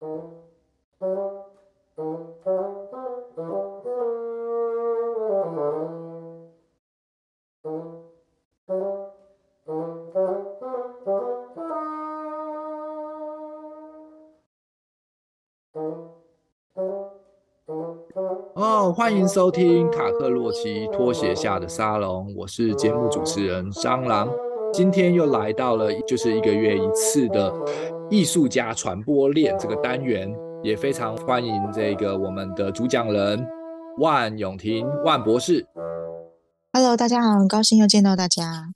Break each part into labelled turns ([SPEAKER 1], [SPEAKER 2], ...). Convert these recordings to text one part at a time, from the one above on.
[SPEAKER 1] 哦，欢迎收听卡克洛奇拖鞋下的沙龙，我是节目主持人蟑螂。今天又来到了就是一个月一次的艺术家传播链这个单元，也非常欢迎这个我们的主讲人万永婷万博士。
[SPEAKER 2] Hello，大家好，很高兴又见到大家。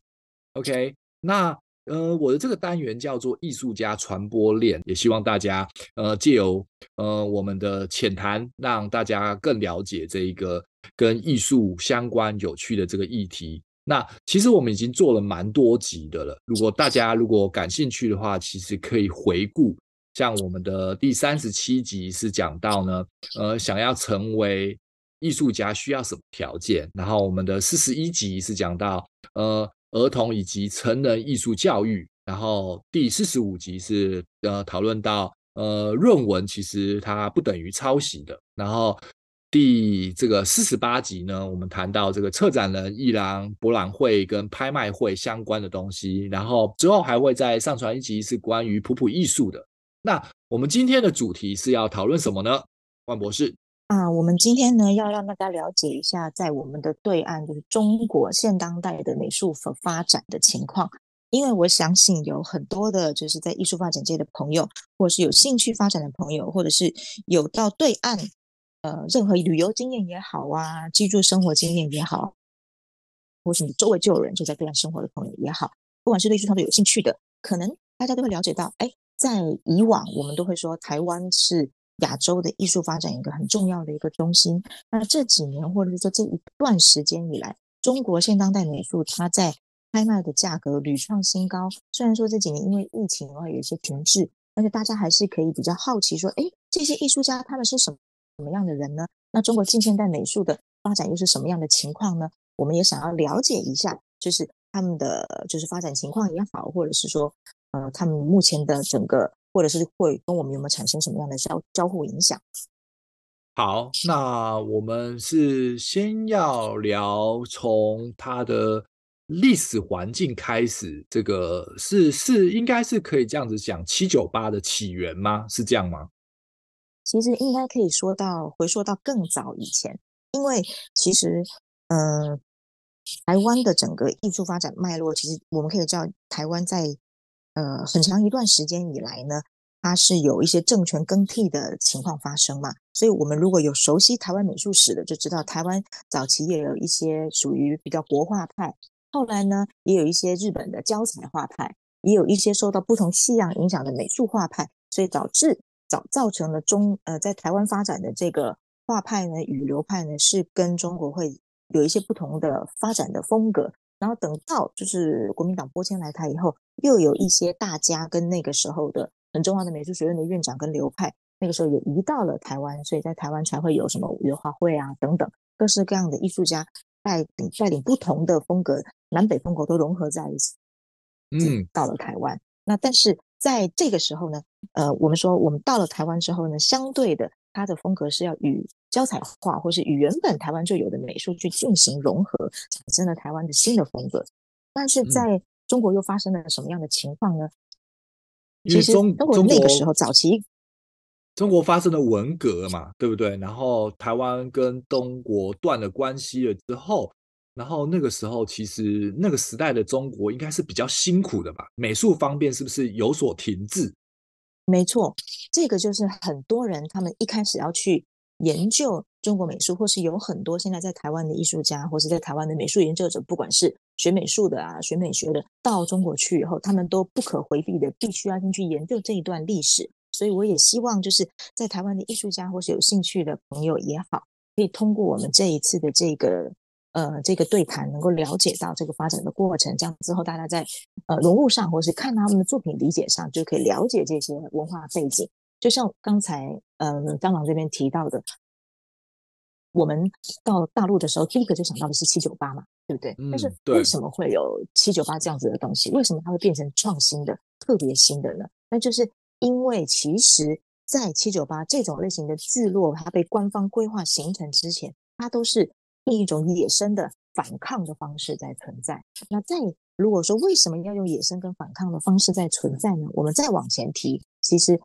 [SPEAKER 1] OK，那。呃，我的这个单元叫做艺术家传播链，也希望大家呃借由呃我们的浅谈，让大家更了解这一个跟艺术相关有趣的这个议题。那其实我们已经做了蛮多集的了，如果大家如果感兴趣的话，其实可以回顾，像我们的第三十七集是讲到呢，呃，想要成为艺术家需要什么条件，然后我们的四十一集是讲到呃。儿童以及成人艺术教育，然后第四十五集是呃讨论到呃论文其实它不等于抄袭的，然后第这个四十八集呢，我们谈到这个策展人、艺廊、博览会跟拍卖会相关的东西，然后之后还会再上传一集是关于普普艺术的。那我们今天的主题是要讨论什么呢？万博士。
[SPEAKER 2] 啊，我们今天呢要让大家了解一下，在我们的对岸，就是中国现当代的美术发展的情况。因为我相信有很多的，就是在艺术发展界的朋友，或是有兴趣发展的朋友，或者是有到对岸，呃，任何旅游经验也好啊，居住生活经验也好，或是你周围就有人就在对岸生活的朋友也好，不管是对艺术创作有兴趣的，可能大家都会了解到，哎，在以往我们都会说台湾是。亚洲的艺术发展一个很重要的一个中心。那这几年或者是说这一段时间以来，中国现当代美术它在拍卖的价格屡创新高。虽然说这几年因为疫情的话有一些停滞，但是大家还是可以比较好奇说，哎，这些艺术家他们是什么什么样的人呢？那中国近现代美术的发展又是什么样的情况呢？我们也想要了解一下，就是他们的就是发展情况也好，或者是说，呃，他们目前的整个。或者是会跟我们有没有产生什么样的交交互影响？
[SPEAKER 1] 好，那我们是先要聊从它的历史环境开始，这个是是应该是可以这样子讲七九八的起源吗？是这样吗？
[SPEAKER 2] 其实应该可以说到回溯到更早以前，因为其实嗯、呃，台湾的整个艺术发展脉络，其实我们可以知道台湾在。呃，很长一段时间以来呢，它是有一些政权更替的情况发生嘛，所以我们如果有熟悉台湾美术史的，就知道台湾早期也有一些属于比较国画派，后来呢，也有一些日本的教彩画派，也有一些受到不同西洋影响的美术画派，所以导致造造成了中呃在台湾发展的这个画派呢与流派呢是跟中国会有一些不同的发展的风格。然后等到就是国民党拨迁来台以后，又有一些大家跟那个时候的很重要的美术学院的院长跟流派，那个时候也移到了台湾，所以在台湾才会有什么五月花会啊等等各式各样的艺术家带领带领不同的风格，南北风格都融合在一起，嗯，到了台湾。那但是在这个时候呢，呃，我们说我们到了台湾之后呢，相对的。它的风格是要与胶彩画或是与原本台湾就有的美术去进行融合，产生了台湾的新的风格。但是在中国又发生了什么样的情况呢？
[SPEAKER 1] 因为中
[SPEAKER 2] 中国那个时候早期，
[SPEAKER 1] 中国发生了文革嘛，对不对？然后台湾跟中国断了关系了之后，然后那个时候其实那个时代的中国应该是比较辛苦的吧？美术方面是不是有所停滞？
[SPEAKER 2] 没错，这个就是很多人他们一开始要去研究中国美术，或是有很多现在在台湾的艺术家，或是在台湾的美术研究者，不管是学美术的啊、学美学的，到中国去以后，他们都不可回避的，必须要进去研究这一段历史。所以我也希望，就是在台湾的艺术家或是有兴趣的朋友也好，可以通过我们这一次的这个。呃，这个对谈能够了解到这个发展的过程，这样之后大家在呃融入上，或是看他们的作品理解上，就可以了解这些文化背景。就像刚才嗯，蟑螂这边提到的，我们到大陆的时候，第一个就想到的是七九八嘛，对不对？嗯，但是为什么会有七九八这样子的东西？为什么它会变成创新的、特别新的呢？那就是因为其实在七九八这种类型的聚落，它被官方规划形成之前，它都是另一种野生的反抗的方式在存在。那在如果说为什么要用野生跟反抗的方式在存在呢？我们再往前提，其实，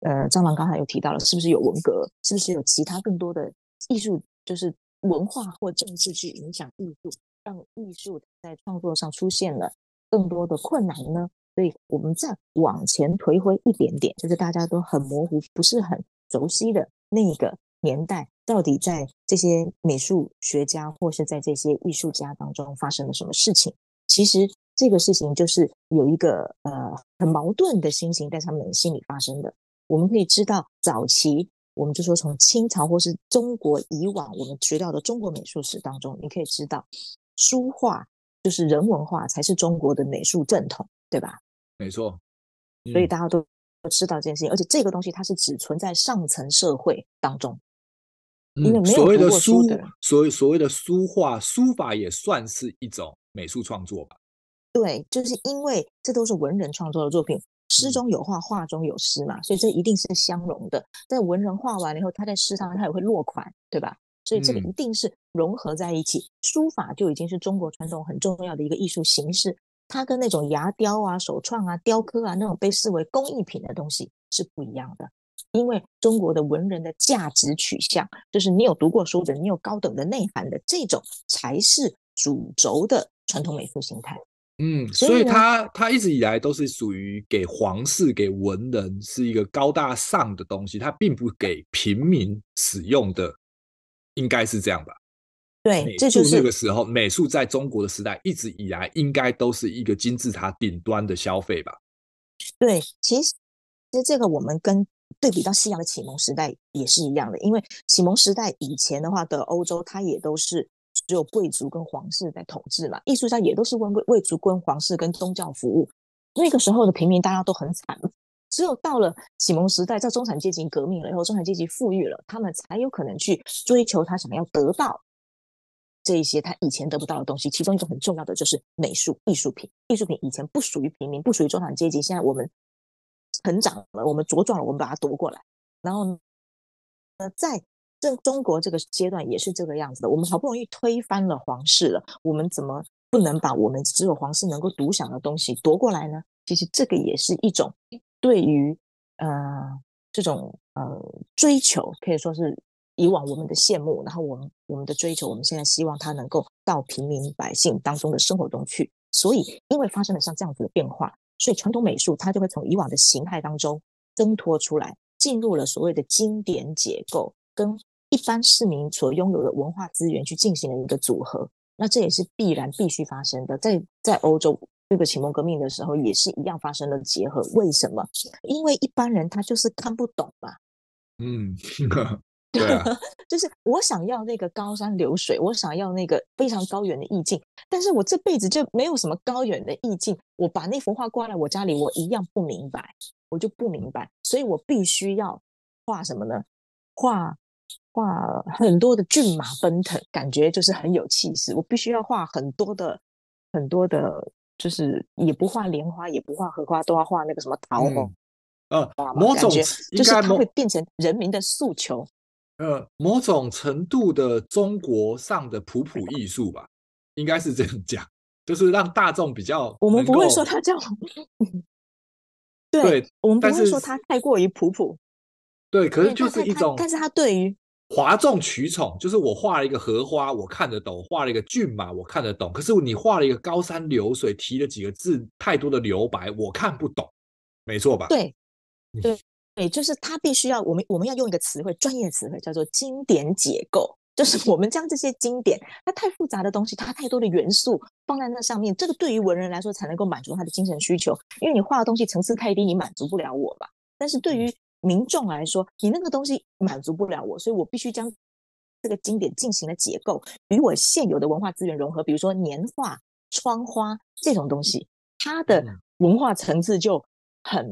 [SPEAKER 2] 呃，张郎刚才有提到了，是不是有文革？是不是有其他更多的艺术，就是文化或政治去影响艺术，让艺术在创作上出现了更多的困难呢？所以我们再往前推回一点点，就是大家都很模糊、不是很熟悉的那个年代，到底在这些美术学家或是在这些艺术家当中发生了什么事情？其实这个事情就是有一个呃很矛盾的心情在他们心里发生的。我们可以知道，早期我们就说从清朝或是中国以往我们学到的中国美术史当中，你可以知道，书画就是人文化才是中国的美术正统。对吧？
[SPEAKER 1] 没错，
[SPEAKER 2] 所以大家都都知道这件事情，而且这个东西它是只存在上层社会当中，
[SPEAKER 1] 嗯、因为没有读过书的，所谓所谓的书画书法也算是一种美术创作吧？
[SPEAKER 2] 对，就是因为这都是文人创作的作品，诗中有画，画中有诗嘛，所以这一定是相融的。在文人画完了以后，他在诗上他也会落款，对吧？所以这个一定是融合在一起。嗯、书法就已经是中国传统很重要的一个艺术形式。它跟那种牙雕啊、手创啊、雕刻啊那种被视为工艺品的东西是不一样的，因为中国的文人的价值取向就是你有读过书的，你有高等的内涵的这种才是主轴的传统美术形态。
[SPEAKER 1] 嗯，所以他他一直以来都是属于给皇室、给文人是一个高大上的东西，他并不给平民使用的，应该是这样吧？
[SPEAKER 2] 对，这就是
[SPEAKER 1] 那个时候，美术在中国的时代一直以来应该都是一个金字塔顶端的消费吧？
[SPEAKER 2] 对，其实其实这个我们跟对比到西洋的启蒙时代也是一样的，因为启蒙时代以前的话的欧洲，它也都是只有贵族跟皇室在统治嘛，艺术家也都是为为贵族跟皇室跟宗教服务。那个时候的平民大家都很惨，只有到了启蒙时代，在中产阶级革命了以后，中产阶级富裕了，他们才有可能去追求他想要得到。这一些他以前得不到的东西，其中一个很重要的就是美术艺术品。艺术品以前不属于平民，不属于中产阶级。现在我们成长了，我们茁壮了，我们把它夺过来。然后，呃，在这中国这个阶段也是这个样子的。我们好不容易推翻了皇室了，我们怎么不能把我们只有皇室能够独享的东西夺过来呢？其实这个也是一种对于呃这种呃追求，可以说是。以往我们的羡慕，然后我们我们的追求，我们现在希望它能够到平民百姓当中的生活中去。所以，因为发生了像这样子的变化，所以传统美术它就会从以往的形态当中挣脱出来，进入了所谓的经典解构，跟一般市民所拥有的文化资源去进行了一个组合。那这也是必然必须发生的。在在欧洲这个启蒙革命的时候，也是一样发生了结合。为什么？因为一般人他就是看不懂嘛。
[SPEAKER 1] 嗯。
[SPEAKER 2] 对啊，就是我想要那个高山流水，我想要那个非常高远的意境，但是我这辈子就没有什么高远的意境。我把那幅画挂在我家里，我一样不明白，我就不明白，所以我必须要画什么呢？画画很多的骏马奔腾，感觉就是很有气势。我必须要画很多的很多的，就是也不画莲花，也不画荷花，都要画那个什么桃红。
[SPEAKER 1] 嗯，呃，某种
[SPEAKER 2] 就是它会变成人民的诉求。
[SPEAKER 1] 呃，某种程度的中国上的普普艺术吧，应该是这样讲，就是让大众比较。
[SPEAKER 2] 我们不会说它叫，对，
[SPEAKER 1] 对
[SPEAKER 2] 我们不会说它太过于普普。
[SPEAKER 1] 对，可是就是一种，
[SPEAKER 2] 但是它对于
[SPEAKER 1] 哗众取宠，就是我画了一个荷花，我看得懂；画了一个骏马，我看得懂。可是你画了一个高山流水，提了几个字，太多的留白，我看不懂，没错吧？
[SPEAKER 2] 对，对。对，就是他必须要我们我们要用一个词汇，专业词汇叫做经典解构。就是我们将这些经典，它太复杂的东西，它太多的元素放在那上面，这个对于文人来说才能够满足他的精神需求。因为你画的东西层次太低，你满足不了我吧？但是对于民众来说，你那个东西满足不了我，所以我必须将这个经典进行了解构，与我现有的文化资源融合。比如说年画、窗花这种东西，它的文化层次就很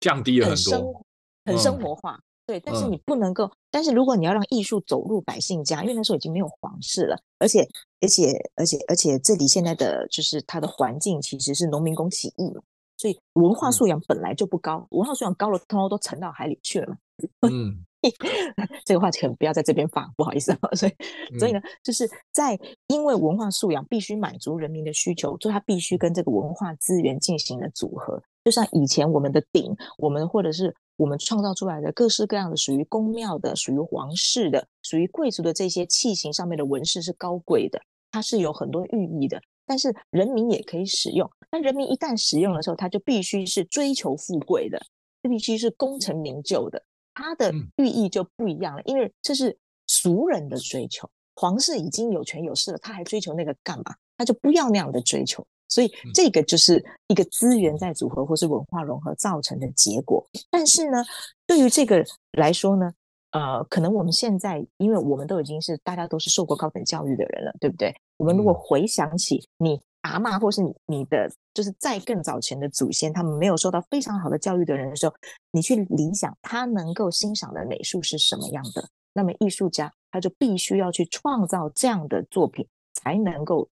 [SPEAKER 1] 降低了很多。
[SPEAKER 2] 很生活化，嗯、对，但是你不能够。嗯、但是如果你要让艺术走入百姓家，因为那时候已经没有皇室了，而且，而且，而且，而且，这里现在的就是它的环境其实是农民工起义嘛，所以文化素养本来就不高，嗯、文化素养高了，通通都沉到海里去了嘛。
[SPEAKER 1] 嗯，
[SPEAKER 2] 这个话可能不要在这边放，不好意思啊。所以，所以呢，就是在因为文化素养必须满足人民的需求，所以它必须跟这个文化资源进行了组合。就像以前我们的鼎，我们或者是我们创造出来的各式各样的属于宫庙的、属于皇室的、属于贵族的这些器型上面的纹饰是高贵的，它是有很多寓意的。但是人民也可以使用，但人民一旦使用的时候，它就必须是追求富贵的，必须是功成名就的，它的寓意就不一样了，因为这是俗人的追求。皇室已经有权有势了，他还追求那个干嘛？他就不要那样的追求。所以这个就是一个资源在组合或是文化融合造成的结果。但是呢，对于这个来说呢，呃，可能我们现在，因为我们都已经是大家都是受过高等教育的人了，对不对？我们如果回想起你阿妈或是你你的，就是在更早前的祖先，他们没有受到非常好的教育的人的时候，你去理想他能够欣赏的美术是什么样的，那么艺术家他就必须要去创造这样的作品，才能够。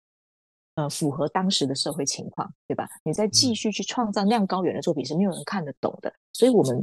[SPEAKER 2] 呃，符合当时的社会情况，对吧？你再继续去创造那样高远的作品，是没有人看得懂的。所以我们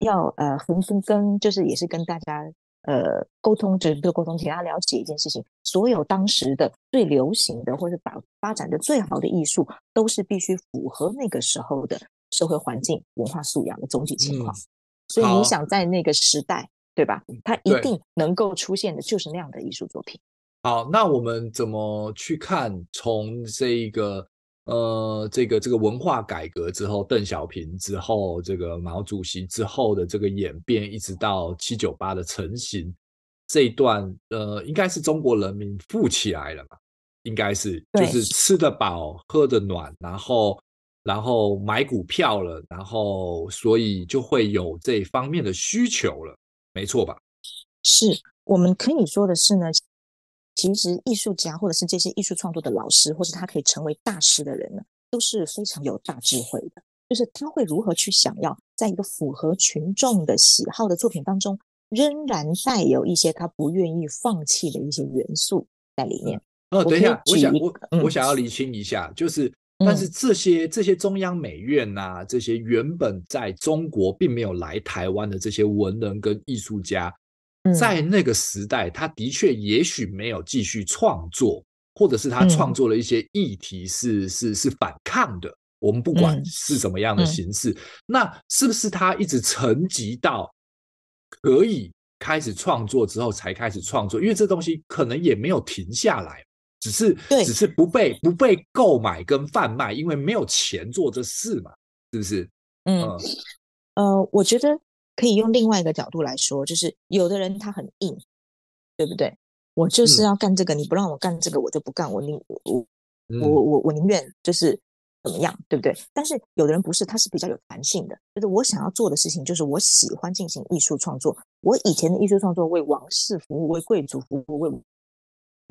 [SPEAKER 2] 要呃，横分跟就是也是跟大家呃沟通，就是沟通，请大家了解一件事情：所有当时的最流行的或者发发展的最好的艺术，都是必须符合那个时候的社会环境、文化素养的总体情况。嗯、所以你想在那个时代，对吧？它一定能够出现的就是那样的艺术作品。
[SPEAKER 1] 好，那我们怎么去看从这一个呃，这个这个文化改革之后，邓小平之后，这个毛主席之后的这个演变，一直到七九八的成型这一段，呃，应该是中国人民富起来了嘛？应该是，就是吃得饱，喝得暖，然后然后买股票了，然后所以就会有这方面的需求了，没错吧？
[SPEAKER 2] 是，我们可以说的是呢。其实艺术家或者是这些艺术创作的老师，或是他可以成为大师的人呢，都是非常有大智慧的。就是他会如何去想要在一个符合群众的喜好的作品当中，仍然带有一些他不愿意放弃的一些元素在里面。
[SPEAKER 1] 哦，等一下，我想我我想要厘清一下，就是但是这些这些中央美院呐，这些原本在中国并没有来台湾的这些文人跟艺术家。在那个时代，他的确也许没有继续创作，或者是他创作了一些议题是、嗯、是是反抗的。我们不管是什么样的形式，嗯嗯、那是不是他一直沉寂到可以开始创作之后才开始创作？因为这东西可能也没有停下来，只是只是不被不被购买跟贩卖，因为没有钱做这事嘛，是不是？
[SPEAKER 2] 嗯呃，我觉得。可以用另外一个角度来说，就是有的人他很硬，对不对？我就是要干这个，嗯、你不让我干这个，我就不干。我宁我我我我宁愿就是怎么样，对不对？但是有的人不是，他是比较有弹性的，就是我想要做的事情，就是我喜欢进行艺术创作。我以前的艺术创作为王室服务，为贵族服务，为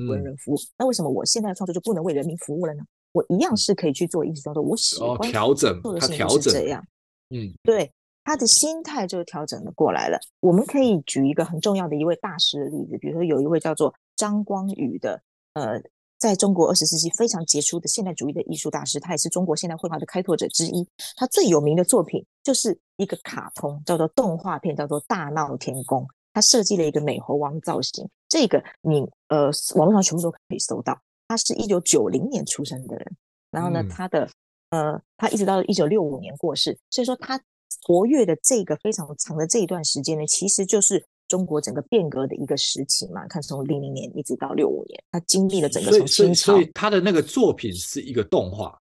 [SPEAKER 2] 文人服务。嗯、那为什么我现在的创作就不能为人民服务了呢？我一样是可以去做艺术创作。我喜欢
[SPEAKER 1] 调整
[SPEAKER 2] 做的事情是这样，
[SPEAKER 1] 嗯，
[SPEAKER 2] 对。他的心态就调整了过来了。我们可以举一个很重要的一位大师的例子，比如说有一位叫做张光宇的，呃，在中国二十世纪非常杰出的现代主义的艺术大师，他也是中国现代绘画的开拓者之一。他最有名的作品就是一个卡通，叫做动画片，叫做《大闹天宫》。他设计了一个美猴王造型，这个你呃网络上全部都可以搜到。他是一九九零年出生的人，然后呢，嗯、他的呃，他一直到一九六五年过世，所以说他。活跃的这个非常长的这一段时间呢，其实就是中国整个变革的一个时期嘛。看从零零年一直到六五年，他经历了整个从清朝，
[SPEAKER 1] 所以他的那个作品是一个动画，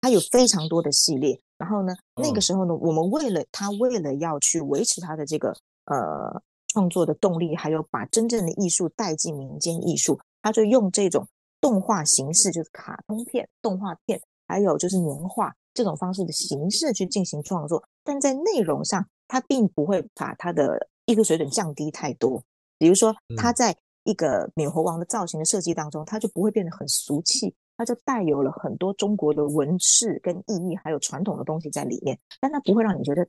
[SPEAKER 2] 他有非常多的系列。然后呢，那个时候呢，我们为了他，为了要去维持他的这个呃创作的动力，还有把真正的艺术带进民间艺术，他就用这种动画形式，就是卡通片、动画片，还有就是年画。这种方式的形式去进行创作，但在内容上，它并不会把它的艺术水准降低太多。比如说，它在一个美猴王的造型的设计当中，它就不会变得很俗气，它就带有了很多中国的纹饰跟意义，还有传统的东西在里面。但他不会让你觉得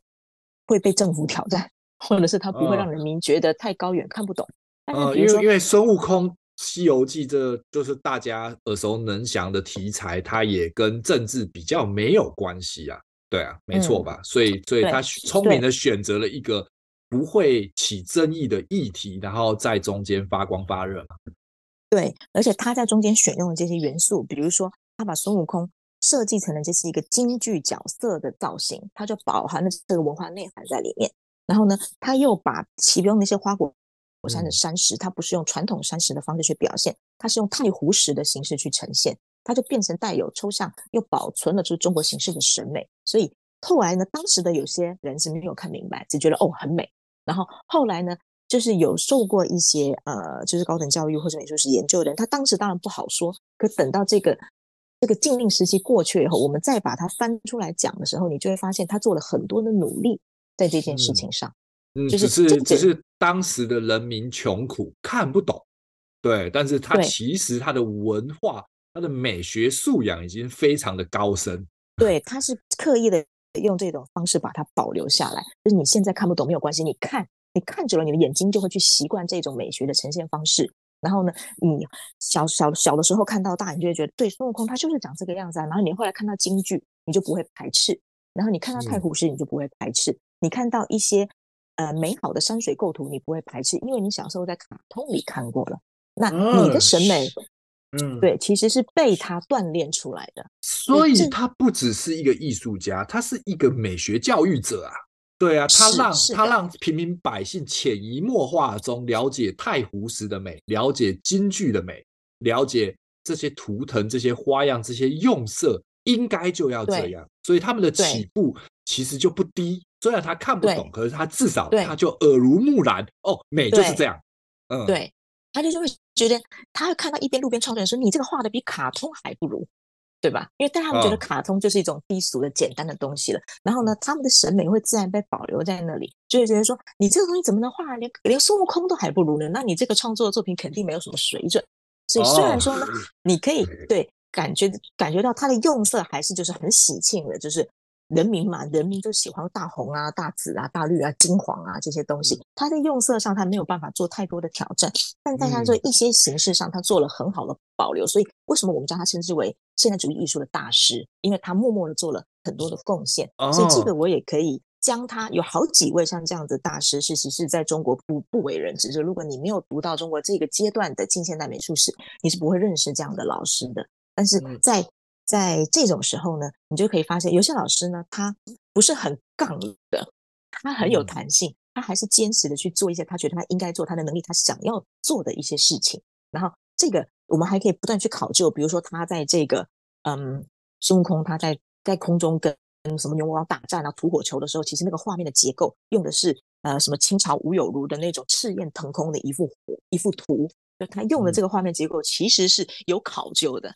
[SPEAKER 2] 会被政府挑战，或者是它不会让人民觉得太高远看不懂。
[SPEAKER 1] 呃，因为因为孙悟空。《西游记》这就是大家耳熟能详的题材，它也跟政治比较没有关系啊，对啊，没错吧？嗯、所以，所以他聪明的选择了一个不会起争议的议题，然后在中间发光发热嘛。
[SPEAKER 2] 对，而且他在中间选用的这些元素，比如说他把孙悟空设计成了这是一个京剧角色的造型，它就饱含了这个文化内涵在里面。然后呢，他又把其中那些花果山的山石，它不是用传统山石的方式去表现，它是用太湖石的形式去呈现，它就变成带有抽象又保存了出中国形式的审美。所以后来呢，当时的有些人是没有看明白，只觉得哦很美。然后后来呢，就是有受过一些呃，就是高等教育或者美术史研究的人，他当时当然不好说。可等到这个这个禁令时期过去以后，我们再把它翻出来讲的时候，你就会发现他做了很多的努力在这件事情上。
[SPEAKER 1] 嗯，就是只是只是当时的人民穷苦看不懂，对，但是他其实他的文化、他的美学素养已经非常的高深。
[SPEAKER 2] 对，他是刻意的。用这种方式把它保留下来，就是你现在看不懂没有关系，你看，你看久了，你的眼睛就会去习惯这种美学的呈现方式。然后呢，你小小小的时候看到大，你就会觉得对孙悟空他就是长这个样子啊。然后你后来看到京剧，你就不会排斥；然后你看到太湖石，你就不会排斥；嗯、你看到一些呃美好的山水构图，你不会排斥，因为你小时候在卡通里看过了。那你的审美。嗯嗯，对，其实是被他锻炼出来的，
[SPEAKER 1] 所以他不只是一个艺术家，他是一个美学教育者啊。对啊，他让他让平民百姓潜移默化中了解太湖石的美，了解京剧的美，了解这些图腾、这些花样、这些用色，应该就要这样。所以他们的起步其实就不低。虽然他看不懂，可是他至少他就耳濡目染。哦，美就是这样。嗯，
[SPEAKER 2] 对。他就是会觉得，他会看到一边路边创作人说：“你这个画的比卡通还不如，对吧？”因为但他们觉得卡通就是一种低俗的简单的东西了。然后呢，他们的审美会自然被保留在那里，就会觉得说：“你这个东西怎么能画连连孙悟空都还不如呢？那你这个创作的作品肯定没有什么水准。”所以虽然说呢，你可以对感觉感觉到它的用色还是就是很喜庆的，就是。人民嘛，人民就喜欢大红啊、大紫啊、大绿啊、金黄啊这些东西。它在用色上，它没有办法做太多的挑战，但在它做一些形式上，它做了很好的保留。所以，为什么我们将它称之为现代主义艺术的大师？因为他默默的做了很多的贡献。所以，这个我也可以将他有好几位像这样的大师，是其实在中国不不为人知。就如果你没有读到中国这个阶段的近现代美术史，你是不会认识这样的老师的。但是在在这种时候呢，你就可以发现，有些老师呢，他不是很杠的，他很有弹性，他还是坚持的去做一些他觉得他应该做，他的能力他想要做的一些事情。然后这个我们还可以不断去考究，比如说他在这个嗯，孙悟空他在在空中跟什么牛魔王打战啊，吐火球的时候，其实那个画面的结构用的是呃什么清朝吴有如的那种赤焰腾空的一幅一幅图，就他用的这个画面结构其实是有考究的。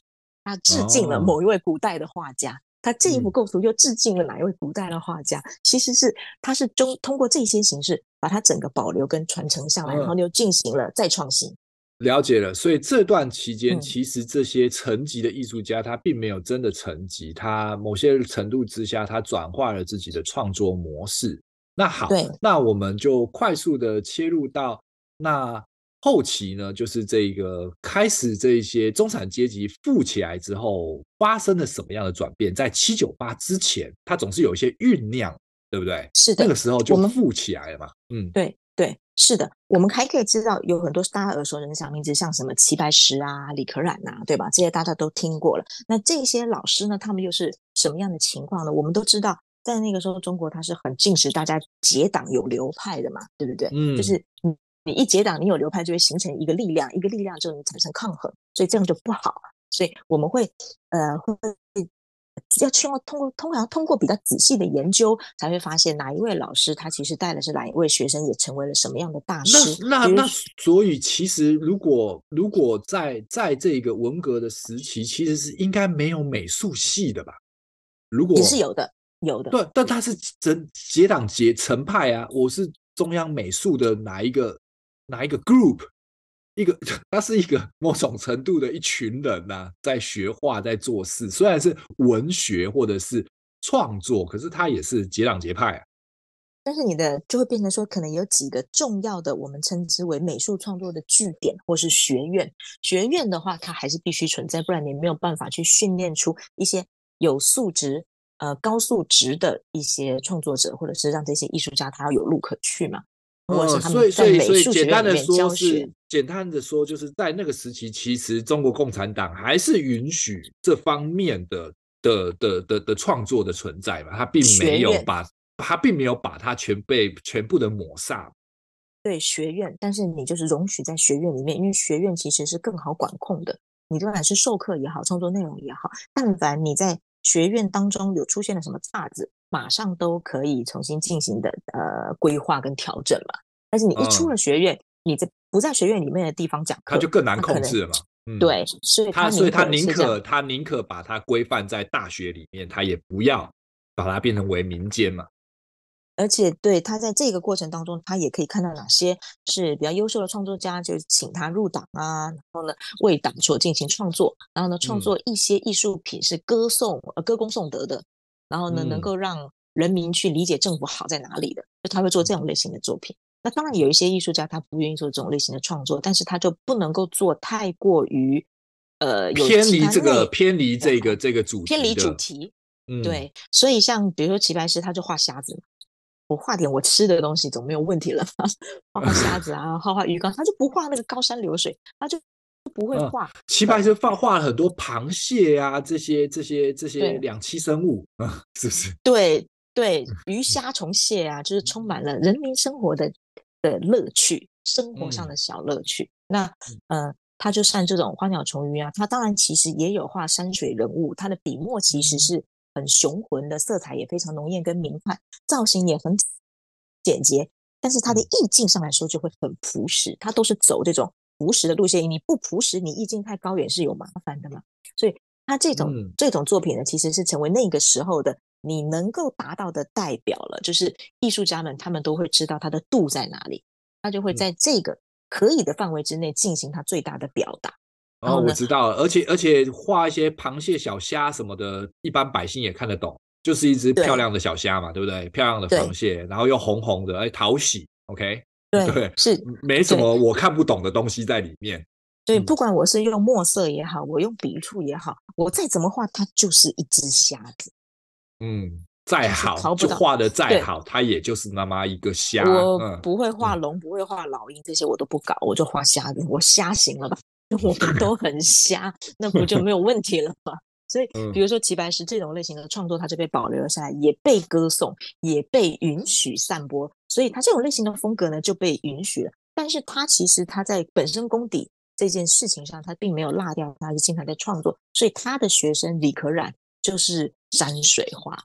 [SPEAKER 2] 他致敬了某一位古代的画家，哦、他这一幅构图又致敬了哪一位古代的画家？其实是他是中通过这些形式把它整个保留跟传承下来，然后又进行了再创新。
[SPEAKER 1] 了解了，所以这段期间，其实这些层级的艺术家他并没有真的层级，他某些程度之下，他转化了自己的创作模式。那好，对那我们就快速的切入到那。后期呢，就是这个开始，这一些中产阶级富起来之后，发生了什么样的转变？在七九八之前，它总是有一些酝酿，对不对？
[SPEAKER 2] 是的，
[SPEAKER 1] 那个时候就富起来了嘛。嗯，
[SPEAKER 2] 对对，是的。我们还可以知道有很多大家耳熟能详名字，像什么齐白石啊、李可染呐，对吧？这些大家都听过了。那这些老师呢，他们又是什么样的情况呢？我们都知道，在那个时候，中国它是很禁止大家结党有流派的嘛，对不对？嗯，就是嗯。你一结党，你有流派就会形成一个力量，一个力量就能产生抗衡，所以这样就不好。所以我们会呃会要去通过通过通过比较仔细的研究，才会发现哪一位老师他其实带的是哪一位学生，也成为了什么样的大师。
[SPEAKER 1] 那那那，所以其实如果如果在在这个文革的时期，其实是应该没有美术系的吧？如果
[SPEAKER 2] 也是有的，有的。
[SPEAKER 1] 对，但他是整结党结成派啊，我是中央美术的哪一个？哪一个 group？一个，他是一个某种程度的一群人呐、在学画，在做事。虽然是文学或者是创作，可是他也是结党结派啊。
[SPEAKER 2] 但是你的就会变成说，可能有几个重要的，我们称之为美术创作的据点，或是学院。学院的话，它还是必须存在，不然你没有办法去训练出一些有素质、呃高素质的一些创作者，或者是让这些艺术家他要有路可去嘛。或者是他
[SPEAKER 1] 们在美术学院里
[SPEAKER 2] 面教学。
[SPEAKER 1] 简单的说，就是在那个时期，其实中国共产党还是允许这方面的的的的的创作的存在嘛，他并没有把他并没有把它全被全部的抹杀。
[SPEAKER 2] 对学院，但是你就是容许在学院里面，因为学院其实是更好管控的。你不管是授课也好，创作内容也好，但凡你在学院当中有出现了什么岔子，马上都可以重新进行的呃规划跟调整嘛。但是你一出了学院，嗯、你在不在学院里面的地方讲课，
[SPEAKER 1] 他就更难控制了嘛。嗯、
[SPEAKER 2] 对，所以
[SPEAKER 1] 他所以他宁可他宁可把它规范在大学里面，他也不要把它变成为民间嘛。
[SPEAKER 2] 而且，对他在这个过程当中，他也可以看到哪些是比较优秀的创作家，就请他入党啊，然后呢，为党所进行创作，然后呢，创作一些艺术品是歌颂、呃歌功颂德的，然后呢，能够让人民去理解政府好在哪里的，就他会做这种类型的作品。那当然有一些艺术家他不愿意做这种类型的创作，但是他就不能够做太过于呃
[SPEAKER 1] 偏离这个偏离这个这个主题
[SPEAKER 2] 偏离主题，嗯，对，所以像比如说齐白石，他就画虾子。我画点我吃的东西总没有问题了吧？画画虾子啊，画画鱼缸，他就不画那个高山流水，他就不会画。
[SPEAKER 1] 齐白石画画了很多螃蟹啊，这些这些这些两栖生物啊，是不是？
[SPEAKER 2] 对对，鱼虾虫蟹啊，就是充满了人民生活的的乐趣，生活上的小乐趣。嗯、那呃，他就像这种花鸟虫鱼啊，他当然其实也有画山水人物，他的笔墨其实是。很雄浑的色彩也非常浓艳跟明快，造型也很简洁，但是它的意境上来说就会很朴实，它都是走这种朴实的路线。你不朴实，你意境太高远是有麻烦的嘛。所以他这种、嗯、这种作品呢，其实是成为那个时候的你能够达到的代表了。就是艺术家们他们都会知道它的度在哪里，他就会在这个可以的范围之内进行他最大的表达。
[SPEAKER 1] 哦，我知道了，而且而且画一些螃蟹、小虾什么的，一般百姓也看得懂，就是一只漂亮的小虾嘛，对，对不对？漂亮的螃蟹，然后又红红的，哎，讨喜，OK，
[SPEAKER 2] 对，
[SPEAKER 1] 对
[SPEAKER 2] 是
[SPEAKER 1] 没什么我看不懂的东西在里面。
[SPEAKER 2] 对，嗯、不管我是用墨色也好，我用笔触也好，我再怎么画，它就是一只瞎子。
[SPEAKER 1] 嗯，再好就画的再好，它也就是那么一个瞎。
[SPEAKER 2] 我不会画龙，嗯、不会画老鹰，这些我都不搞，我就画瞎子，我瞎行了吧？我们 都很瞎，那不就没有问题了吗？所以，比如说齐白石这种类型的创作，它就被保留了下来，也被歌颂，也被允许散播。所以，他这种类型的风格呢，就被允许了。但是，他其实他在本身功底这件事情上，他并没有落掉，他还是经常在创作。所以，他的学生李可染就是山水画。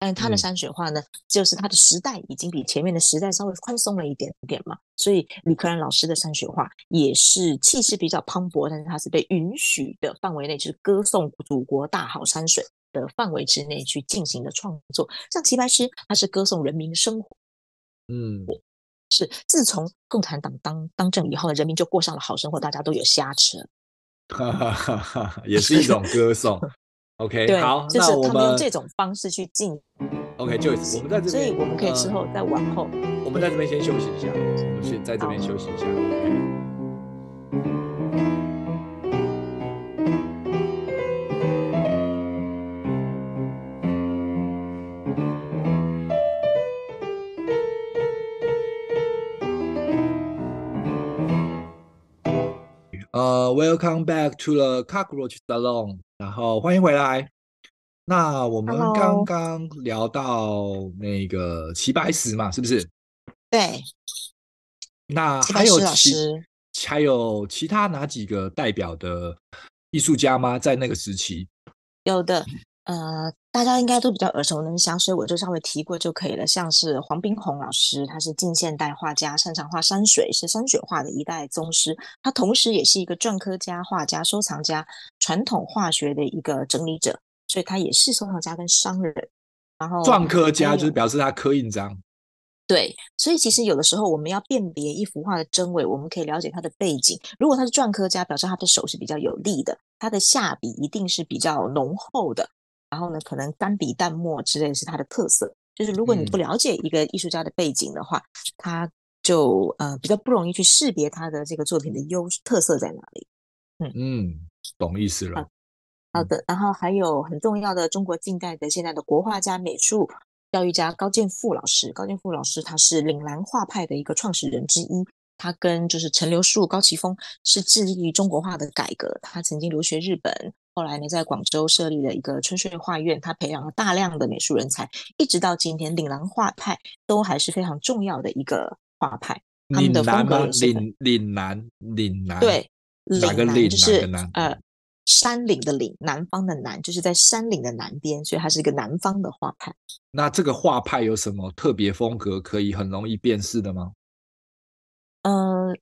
[SPEAKER 2] 但他的山水画呢，嗯、就是他的时代已经比前面的时代稍微宽松了一点点嘛，所以李可染老师的山水画也是气势比较磅礴，但是他是被允许的范围内，就是歌颂祖国大好山水的范围之内去进行的创作。像齐白石，他是歌颂人民生活，
[SPEAKER 1] 嗯，
[SPEAKER 2] 是自从共产党当当政以后，人民就过上了好生活，大家都有虾吃，
[SPEAKER 1] 哈哈哈哈，也是一种歌颂。OK，好，
[SPEAKER 2] 就是他们用这
[SPEAKER 1] 种
[SPEAKER 2] 方式去进。
[SPEAKER 1] OK，就我们在这边，
[SPEAKER 2] 所以我们可以之后再往后。
[SPEAKER 1] 呃、我们在这边先休息一下，我们先在这边休息一下。呃、uh,，Welcome back to the Cockroach Salon。然后欢迎回来。那我们刚刚聊到那个齐白石嘛，是不是？
[SPEAKER 2] 对。
[SPEAKER 1] 那还有其还有其他哪几个代表的艺术家吗？在那个时期？
[SPEAKER 2] 有的，呃，大家应该都比较耳熟能详，所以我就稍微提过就可以了。像是黄宾虹老师，他是近现代画家，擅长画山水，是山水画的一代宗师。他同时也是一个篆刻家、画家、收藏家。传统画学的一个整理者，所以他也是收藏家跟商人。然后
[SPEAKER 1] 篆刻家就是表示他刻印章。
[SPEAKER 2] 对，所以其实有的时候我们要辨别一幅画的真伪，我们可以了解他的背景。如果他是篆刻家，表示他的手是比较有力的，他的下笔一定是比较浓厚的。然后呢，可能干笔淡墨之类是他的特色。就是如果你不了解一个艺术家的背景的话，嗯、他就呃比较不容易去识别他的这个作品的优特色在哪里。
[SPEAKER 1] 嗯嗯，懂意思了。
[SPEAKER 2] 好的，然后还有很重要的中国近代的现在的国画家、美术教育家高剑父老师。高剑父老师他是岭南画派的一个创始人之一，他跟就是陈留树、高奇峰是致力于中国画的改革。他曾经留学日本，后来呢在广州设立了一个春水画院，他培养了大量的美术人才，一直到今天，岭南画派都还是非常重要的一个画派。他们的风格也是
[SPEAKER 1] 岭岭南岭南
[SPEAKER 2] 对，
[SPEAKER 1] 哪个岭
[SPEAKER 2] 就是呃。山岭的岭，南方的南，就是在山岭的南边，所以它是一个南方的画派。
[SPEAKER 1] 那这个画派有什么特别风格可以很容易辨识的吗？
[SPEAKER 2] 呃，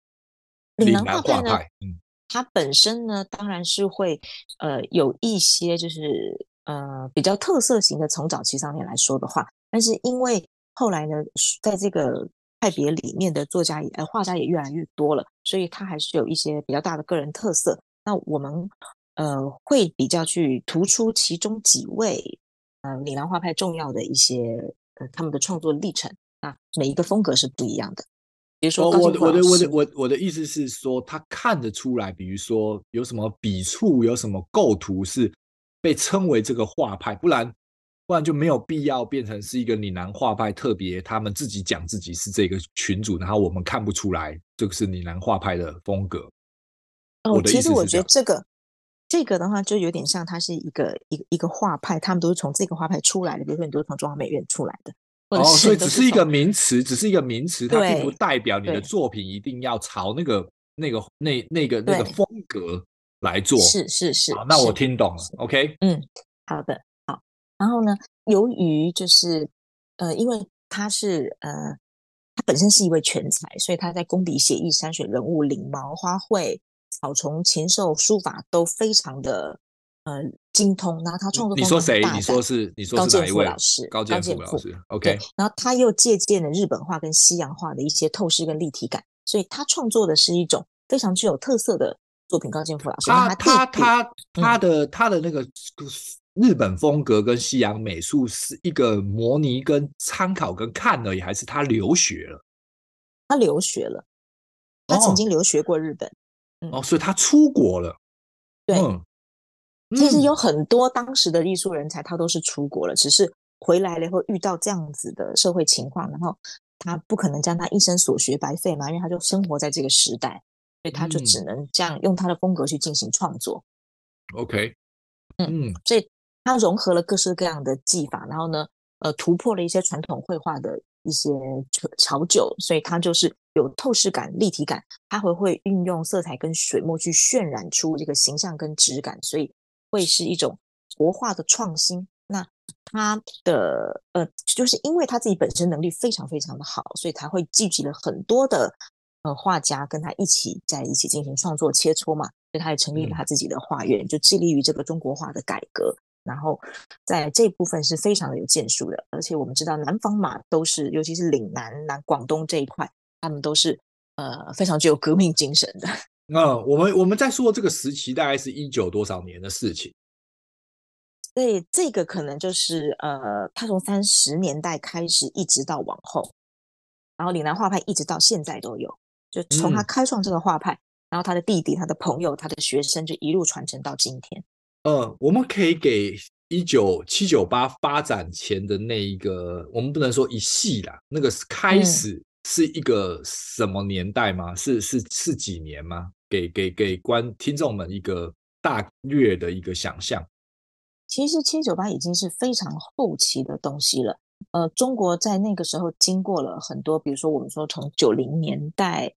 [SPEAKER 2] 岭南画派呢，
[SPEAKER 1] 派嗯，
[SPEAKER 2] 它本身呢，当然是会呃有一些就是呃比较特色型的，从早期上面来说的话，但是因为后来呢，在这个派别里面的作家也呃画家也越来越多了，所以它还是有一些比较大的个人特色。那我们。呃，会比较去突出其中几位呃岭南画派重要的一些呃他们的创作历程啊，每一个风格是不一样的。比如说，
[SPEAKER 1] 我的我的我的我我的意思是说，他看得出来，比如说有什么笔触，有什么构图是被称为这个画派，不然不然就没有必要变成是一个岭南画派特别他们自己讲自己是这个群主，然后我们看不出来这个是岭南画派的风格。
[SPEAKER 2] 哦，其实我觉得这个。这个的话就有点像，它是一个一个一个画派，他们都是从这个画派出来的。比如说，你都是从中央美院出来的，
[SPEAKER 1] 哦，所以只是一个名词，只是一个名词，它并不代表你的作品一定要朝那个那个那那个那个风格来做。
[SPEAKER 2] 是是是，
[SPEAKER 1] 好，那我听懂了。OK，
[SPEAKER 2] 嗯，好的，好。然后呢，由于就是呃，因为他是呃，他本身是一位全才，所以他在工笔、写意、山水、人物、领毛、花卉。草丛、禽兽、书法都非常的呃精通，然后他创作。
[SPEAKER 1] 你说谁？你说是？你说是哪一位？
[SPEAKER 2] 老师。
[SPEAKER 1] 高剑父老师。OK。
[SPEAKER 2] 然后他又借鉴了日本画跟西洋画的一些透视跟立体感，所以他创作的是一种非常具有特色的作品。高剑父老师，
[SPEAKER 1] 他他他他的他的那个日本风格跟西洋美术是一个模拟跟参考跟看而已，还是他留学了？
[SPEAKER 2] 他留学了，他曾经留学过日本。
[SPEAKER 1] 哦，所以他出国了。
[SPEAKER 2] 对，嗯、其实有很多当时的艺术人才，他都是出国了，只是回来了以后遇到这样子的社会情况，然后他不可能将他一生所学白费嘛，因为他就生活在这个时代，所以他就只能这样用他的风格去进行创作。
[SPEAKER 1] OK，
[SPEAKER 2] 嗯，所以他融合了各式各样的技法，然后呢，呃，突破了一些传统绘画的一些潮酒，所以他就是。有透视感、立体感，他会会运用色彩跟水墨去渲染出这个形象跟质感，所以会是一种国画的创新。那他的呃，就是因为他自己本身能力非常非常的好，所以才会聚集了很多的呃画家跟他一起在一起进行创作切磋嘛。所以他也成立了他自己的画院，就致力于这个中国画的改革。然后在这部分是非常的有建树的，而且我们知道南方嘛，都是尤其是岭南、南广东这一块。他们都是呃非常具有革命精神的。
[SPEAKER 1] 嗯，我们我们在说这个时期大概是一九多少年的事情？
[SPEAKER 2] 所以这个可能就是呃，他从三十年代开始一直到往后，然后岭南画派一直到现在都有，就从他开创这个画派，嗯、然后他的弟弟、他的朋友、他的学生就一路传承到今天。
[SPEAKER 1] 呃，我们可以给一九七九八发展前的那一个，我们不能说一系啦，那个开始。嗯是一个什么年代吗？是是是几年吗？给给给观听众们一个大略的一个想象。
[SPEAKER 2] 其实七九八已经是非常后期的东西了。呃，中国在那个时候经过了很多，比如说我们说从九零年代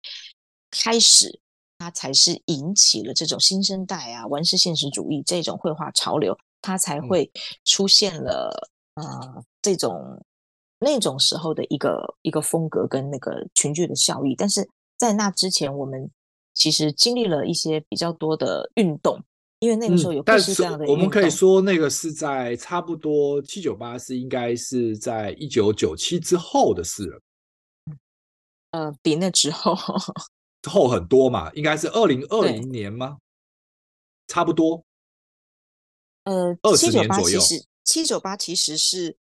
[SPEAKER 2] 开始，它才是引起了这种新生代啊，完式现实主义这种绘画潮流，它才会出现了啊、嗯呃、这种。那种时候的一个一个风格跟那个群聚的效益，但是在那之前，我们其实经历了一些比较多的运动，因为那个时候有各式各样的。
[SPEAKER 1] 嗯，但是我们可以说，那个是在差不多七九八是应该是在一九九七之后的事了。
[SPEAKER 2] 呃，比那之后
[SPEAKER 1] 后很多嘛，应该是二零二零年吗？差不多。
[SPEAKER 2] 呃，二十年左右。七九八其实是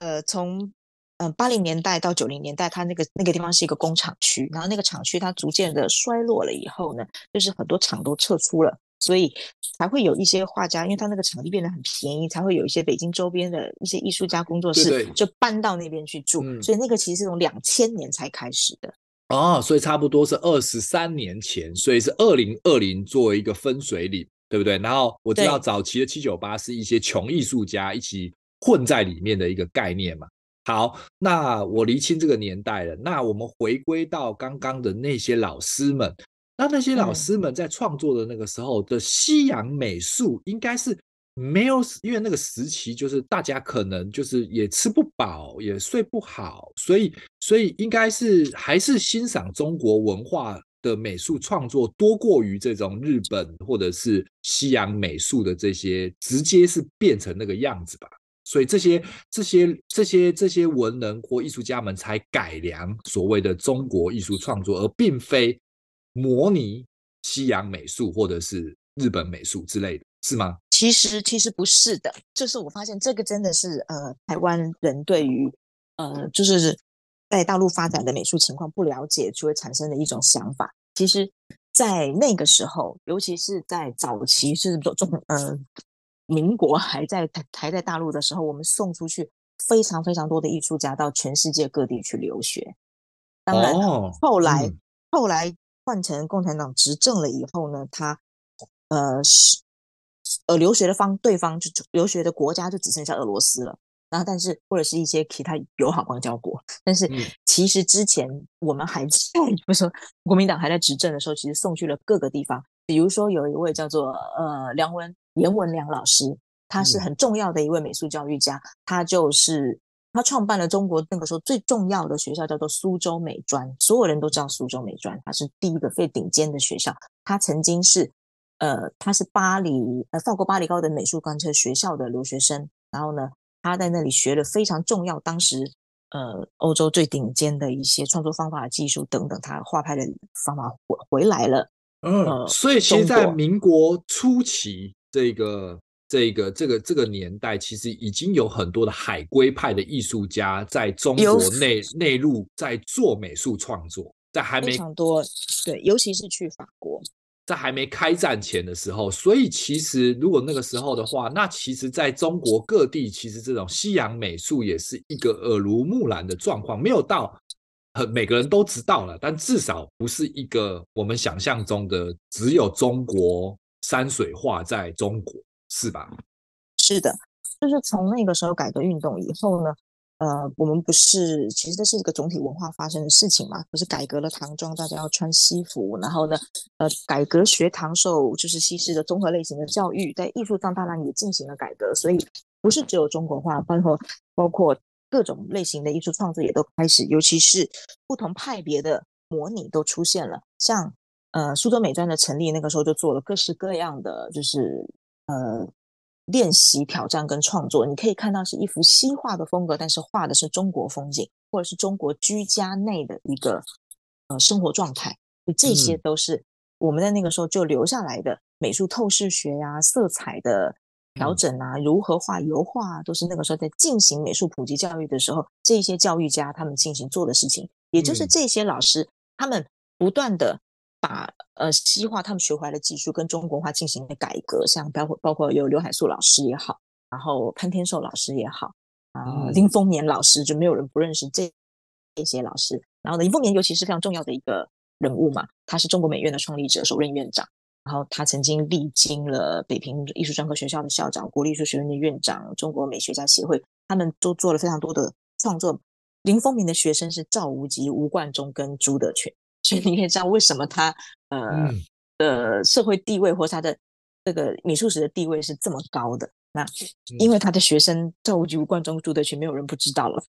[SPEAKER 2] 呃从。嗯，八零年代到九零年代，它那个那个地方是一个工厂区，然后那个厂区它逐渐的衰落了以后呢，就是很多厂都撤出了，所以才会有一些画家，因为他那个场地变得很便宜，才会有一些北京周边的一些艺术家工作室就搬到那边去住。
[SPEAKER 1] 嗯、
[SPEAKER 2] 所以那个其实是从两千年才开始的。
[SPEAKER 1] 哦，所以差不多是二十三年前，所以是二零二零作为一个分水岭，对不对？然后我知道早期的七九八是一些穷艺术家一起混在里面的一个概念嘛。好，那我厘清这个年代了。那我们回归到刚刚的那些老师们，那那些老师们在创作的那个时候的西洋美术，应该是。没有，因为那个时期就是大家可能就是也吃不饱，也睡不好，所以所以应该是还是欣赏中国文化的美术创作多过于这种日本或者是西洋美术的这些直接是变成那个样子吧。所以这些这些这些这些文人或艺术家们才改良所谓的中国艺术创作，而并非模拟西洋美术或者是日本美术之类的，是吗？
[SPEAKER 2] 其实其实不是的，就是我发现这个真的是呃台湾人对于呃就是在大陆发展的美术情况不了解，就会产生的一种想法。其实，在那个时候，尤其是在早期是中呃民国还在还在大陆的时候，我们送出去非常非常多的艺术家到全世界各地去留学。当然，哦、后来、嗯、后来换成共产党执政了以后呢，他呃是。呃，留学的方对方就留学的国家就只剩下俄罗斯了，然后但是或者是一些其他友好邦交国，但是其实之前我们还在，不是说国民党还在执政的时候，其实送去了各个地方，比如说有一位叫做呃梁文颜文良老师，他是很重要的一位美术教育家，他就是他创办了中国那个时候最重要的学校，叫做苏州美专，所有人都知道苏州美专，它是第一个最顶尖的学校，他曾经是。呃，他是巴黎呃法国巴黎高等美术观测学校的留学生，然后呢，他在那里学了非常重要，当时呃欧洲最顶尖的一些创作方法、技术等等，他画派的方法回回来了。
[SPEAKER 1] 嗯，呃、所以其实，在民国初期这个这个这个这个年代，其实已经有很多的海归派的艺术家在中国内内陆在做美术创作，在还没
[SPEAKER 2] 非常多对，尤其是去法国。
[SPEAKER 1] 在还没开战前的时候，所以其实如果那个时候的话，那其实在中国各地，其实这种西洋美术也是一个耳濡目染的状况，没有到很每个人都知道了，但至少不是一个我们想象中的只有中国山水画在中国，是吧？
[SPEAKER 2] 是的，就是从那个时候改革运动以后呢。呃，我们不是，其实这是一个总体文化发生的事情嘛，不是改革了唐装，大家要穿西服，然后呢，呃，改革学堂受，就是西式的综合类型的教育，在艺术上当然也进行了改革，所以不是只有中国画，包括包括各种类型的艺术创作也都开始，尤其是不同派别的模拟都出现了，像呃苏州美专的成立，那个时候就做了各式各样的，就是呃。练习、挑战跟创作，你可以看到是一幅西画的风格，但是画的是中国风景，或者是中国居家内的一个呃生活状态。这些都是我们在那个时候就留下来的美术透视学呀、啊、色彩的调整啊、如何画油画啊，都是那个时候在进行美术普及教育的时候，这些教育家他们进行做的事情，也就是这些老师他们不断的。把呃西化他们学回来的技术跟中国化进行的改革，像包括包括有刘海粟老师也好，然后潘天寿老师也好，啊、呃、林风眠老师就没有人不认识这这些老师。然后呢，林风眠尤其是非常重要的一个人物嘛，他是中国美院的创立者、首任院长，然后他曾经历经了北平艺术专科学校的校长、国立艺术学院的院长、中国美学家协会，他们都做了非常多的创作。林风眠的学生是赵无极、吴冠中跟朱德群。所以你可以知道为什么他呃的社会地位或者他的这个美术史的地位是这么高的。那因为他的学生赵无极、吴冠中、朱德群没有人不知道了。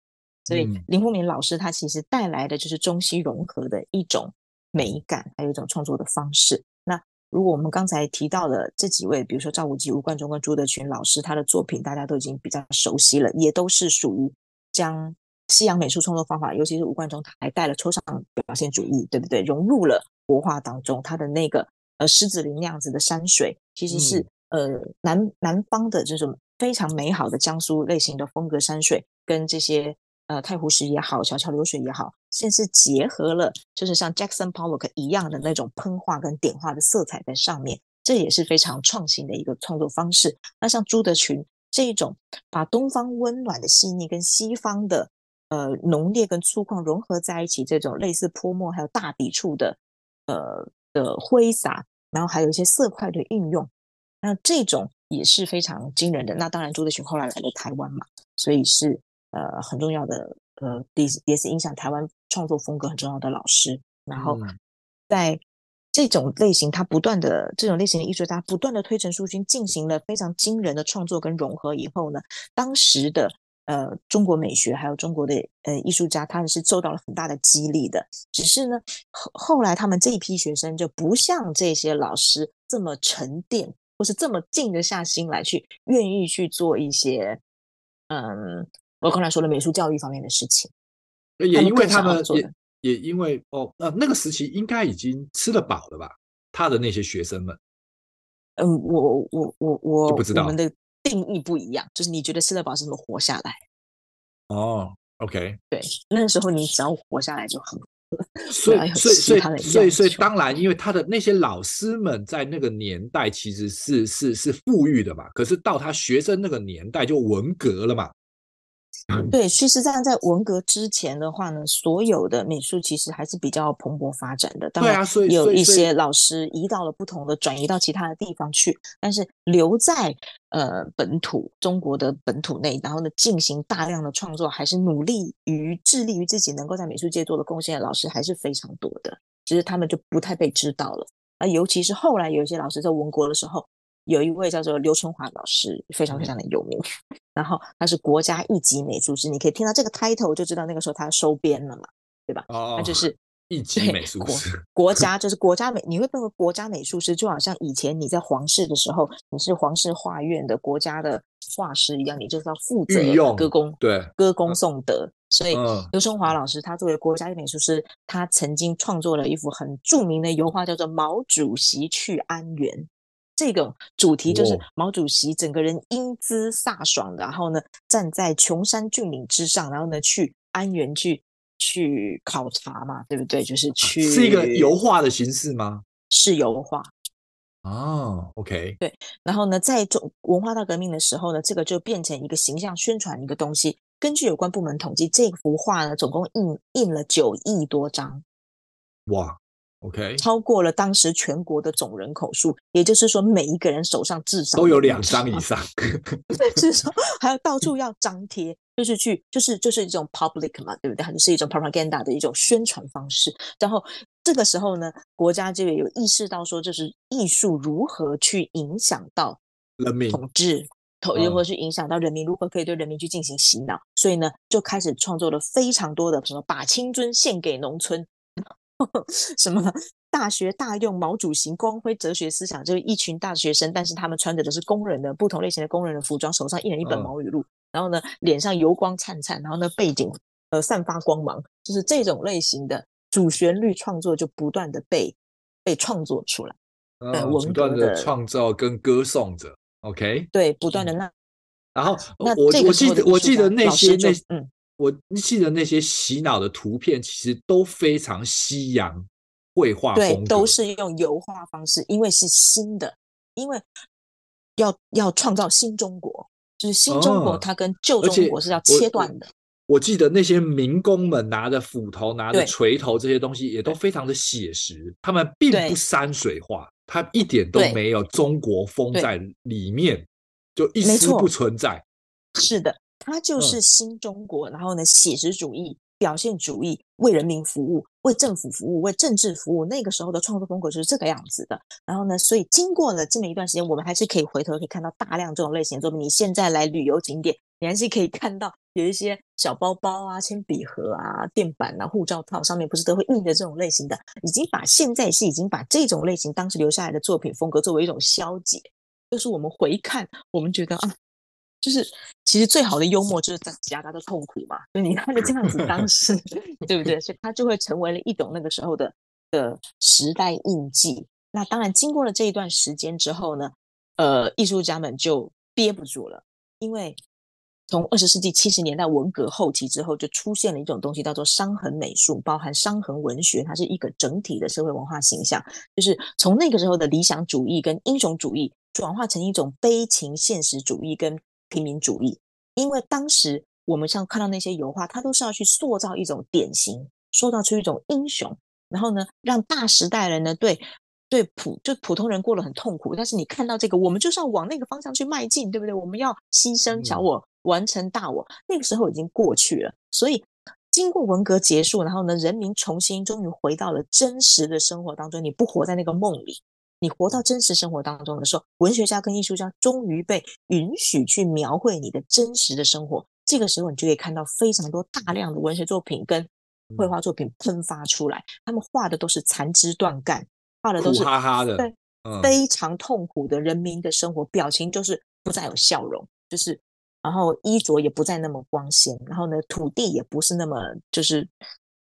[SPEAKER 2] 所以林风眠老师他其实带来的就是中西融合的一种美感，还有一种创作的方式。那如果我们刚才提到的这几位，比如说赵无极、吴冠中跟朱德群老师，他的作品大家都已经比较熟悉了，也都是属于将。西洋美术创作方法，尤其是吴冠中，他还带了抽象表现主义，对不对？融入了国画当中，他的那个呃狮子林那样子的山水，其实是、嗯、呃南南方的这种非常美好的江苏类型的风格山水，跟这些呃太湖石也好，小桥流水也好，甚至结合了就是像 Jackson Pollock 一样的那种喷画跟点画的色彩在上面，这也是非常创新的一个创作方式。那像朱德群这一种，把东方温暖的细腻跟西方的呃浓烈跟粗犷融合在一起，这种类似泼墨还有大笔触的呃的挥洒，然后还有一些色块的运用，那这种也是非常惊人的。那当然，朱德群后来来了台湾嘛，所以是呃很重要的呃，也也是影响台湾创作风格很重要的老师。然后在这种类型，他不断的这种类型的艺术家不断的推陈出新，进行了非常惊人的创作跟融合以后呢，当时的呃中国美学还有中国的呃艺术家，他们是受到了很大的激励的。只是呢后后来他们这一批学生就不像这些老师这么沉淀，或是这么静得下心来去愿意去做一些嗯我刚才说的美术教育方面的事情，
[SPEAKER 1] 也因为他们也。也因为哦，呃那个时期应该已经吃得饱了吧？他的那些学生们，
[SPEAKER 2] 嗯，我我我我
[SPEAKER 1] 不知道，
[SPEAKER 2] 我们的定义不一样，就是你觉得吃得饱是怎么活下来？
[SPEAKER 1] 哦，OK，
[SPEAKER 2] 对，那时候你只要活下来就很，
[SPEAKER 1] 所以所以所以所以所以当然，因为他的那些老师们在那个年代其实是是是富裕的嘛，可是到他学生那个年代就文革了嘛。
[SPEAKER 2] 对，其实在在文革之前的话呢，所有的美术其实还是比较蓬勃发展的。当然，有一些老师移到了不同的，转移到其他的地方去，但是留在呃本土中国的本土内，然后呢进行大量的创作，还是努力于致力于自己能够在美术界做的贡献的老师还是非常多的。只是他们就不太被知道了啊，尤其是后来有一些老师在文革的时候。有一位叫做刘春华老师，非常非常的有名。然后他是国家一级美术师，你可以听到这个 title 就知道那个时候他收编了嘛，对吧？哦，他就是
[SPEAKER 1] 一级美术师。
[SPEAKER 2] 国家就是国家美，你会认为国家美术师就好像以前你在皇室的时候，你是皇室画院的国家的画师一样，你就是要负责歌功，
[SPEAKER 1] 对，
[SPEAKER 2] 歌功颂德。所以刘春华老师他作为国家一美术师，他曾经创作了一幅很著名的油画，叫做《毛主席去安源》。这个主题就是毛主席整个人英姿飒爽，然后呢站在穷山峻岭之上，然后呢去安源去去考察嘛，对不对？就是去
[SPEAKER 1] 是一个油画的形式吗？
[SPEAKER 2] 是油画
[SPEAKER 1] 哦，OK，
[SPEAKER 2] 对。然后呢，在中文化大革命的时候呢，这个就变成一个形象宣传一个东西。根据有关部门统计，这幅画呢总共印印了九亿多张。
[SPEAKER 1] 哇！OK，
[SPEAKER 2] 超过了当时全国的总人口数，也就是说，每一个人手上至少
[SPEAKER 1] 都有两张以上。
[SPEAKER 2] 对，至少还有到处要张贴，就是去，就是就是一种 public 嘛，对不对？它就是一种 propaganda 的一种宣传方式。然后这个时候呢，国家就有意识到说，就是艺术如何去影响到
[SPEAKER 1] 人民
[SPEAKER 2] 统治，统如何去影响到人民，如何可以对人民去进行洗脑，所以呢，就开始创作了非常多的什么把青春献给农村。什么大学大用毛主席光辉哲学思想，就是一群大学生，但是他们穿着的是工人的不同类型的工人的服装，手上一人一本毛语录，然后呢，脸上油光灿灿，然后呢，背景呃散发光芒，就是这种类型的主旋律创作就不断的被被创作出来，
[SPEAKER 1] 呃，不断的创造跟歌颂着，OK，
[SPEAKER 2] 对，不断的那，
[SPEAKER 1] 然后那我我记得我记得那些那嗯。我记得那些洗脑的图片，其实都非常西洋绘画
[SPEAKER 2] 风都是用油画方式，因为是新的，因为要要创造新中国，就是新中国，它跟旧中国是要切断的。
[SPEAKER 1] 我，我记得那些民工们拿着斧头、拿着锤头这些东西，也都非常的写实，他们并不山水画，它一点都没有中国风在里面，就一丝不存在。
[SPEAKER 2] 是的。它就是新中国，嗯、然后呢，写实主义、表现主义，为人民服务、为政府服务、为政治服务。那个时候的创作风格就是这个样子的。然后呢，所以经过了这么一段时间，我们还是可以回头可以看到大量这种类型的作品。你现在来旅游景点，你还是可以看到有一些小包包啊、铅笔盒啊、垫板啊、护照套上面不是都会印着这种类型的，已经把现在是已经把这种类型当时留下来的作品风格作为一种消解，就是我们回看，我们觉得啊。就是，其实最好的幽默就是在夹杂着痛苦嘛。就你看着这样子，当时对不对？所以它就会成为了一种那个时候的的时代印记。那当然，经过了这一段时间之后呢，呃，艺术家们就憋不住了，因为从二十世纪七十年代文革后期之后，就出现了一种东西，叫做伤痕美术，包含伤痕文学，它是一个整体的社会文化形象。就是从那个时候的理想主义跟英雄主义，转化成一种悲情现实主义跟平民主义。因为当时我们像看到那些油画，它都是要去塑造一种典型，塑造出一种英雄，然后呢，让大时代人呢对。对普就普通人过得很痛苦，但是你看到这个，我们就是要往那个方向去迈进，对不对？我们要牺牲小我，完成大我。那个时候已经过去了，所以经过文革结束，然后呢，人民重新终于回到了真实的生活当中。你不活在那个梦里，你活到真实生活当中的时候，文学家跟艺术家终于被允许去描绘你的真实的生活。这个时候，你就可以看到非常多大量的文学作品跟绘画作品喷发出来，他们画的都是残枝断干。画的都是
[SPEAKER 1] 哈哈的，
[SPEAKER 2] 对，非常痛苦的人民的生活，表情就是不再有笑容，就是，然后衣着也不再那么光鲜，然后呢，土地也不是那么就是，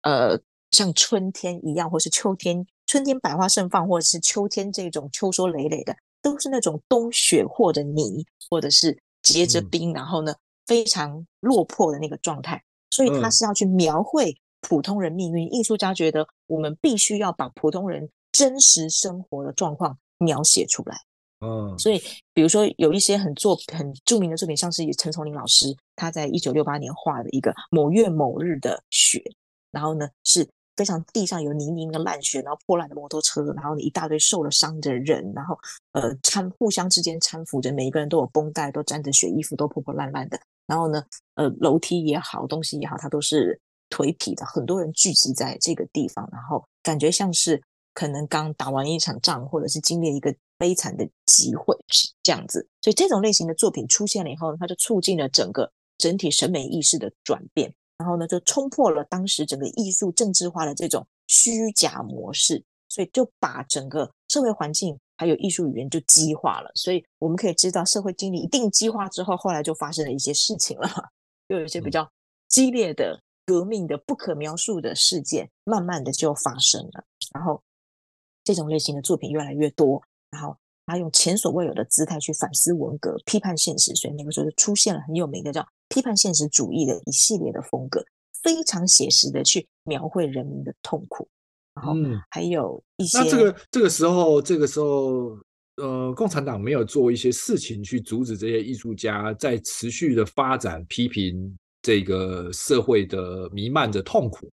[SPEAKER 2] 呃，像春天一样，或是秋天，春天百花盛放，或者是秋天这种秋收累累的，都是那种冬雪或者泥，或者是结着冰，然后呢，非常落魄的那个状态，所以他是要去描绘普通人命运。艺术家觉得我们必须要把普通人。真实生活的状况描写出来，
[SPEAKER 1] 嗯，
[SPEAKER 2] 所以比如说有一些很作很著名的作品，像是陈松林老师他在一九六八年画的一个某月某日的雪，然后呢是非常地上有泥泞的烂雪，然后破烂的摩托车，然后一大堆受了伤的人，然后呃搀互相之间搀扶着，每一个人都有绷带，都沾着血，衣服都破破烂烂的，然后呢呃楼梯也好，东西也好，它都是颓圮的，很多人聚集在这个地方，然后感觉像是。可能刚打完一场仗，或者是经历一个悲惨的集会，是这样子。所以这种类型的作品出现了以后，它就促进了整个整体审美意识的转变，然后呢，就冲破了当时整个艺术政治化的这种虚假模式，所以就把整个社会环境还有艺术语言就激化了。所以我们可以知道，社会经历一定激化之后，后来就发生了一些事情了，又有一些比较激烈的革命的不可描述的事件，慢慢的就发生了，然后。这种类型的作品越来越多，然后他用前所未有的姿态去反思文革、批判现实，所以那个时候就出现了很有名的叫批判现实主义的一系列的风格，非常写实的去描绘人民的痛苦。然后还有一些，
[SPEAKER 1] 嗯、那这个这个时候，这个时候，呃，共产党没有做一些事情去阻止这些艺术家在持续的发展、批评这个社会的弥漫着痛苦。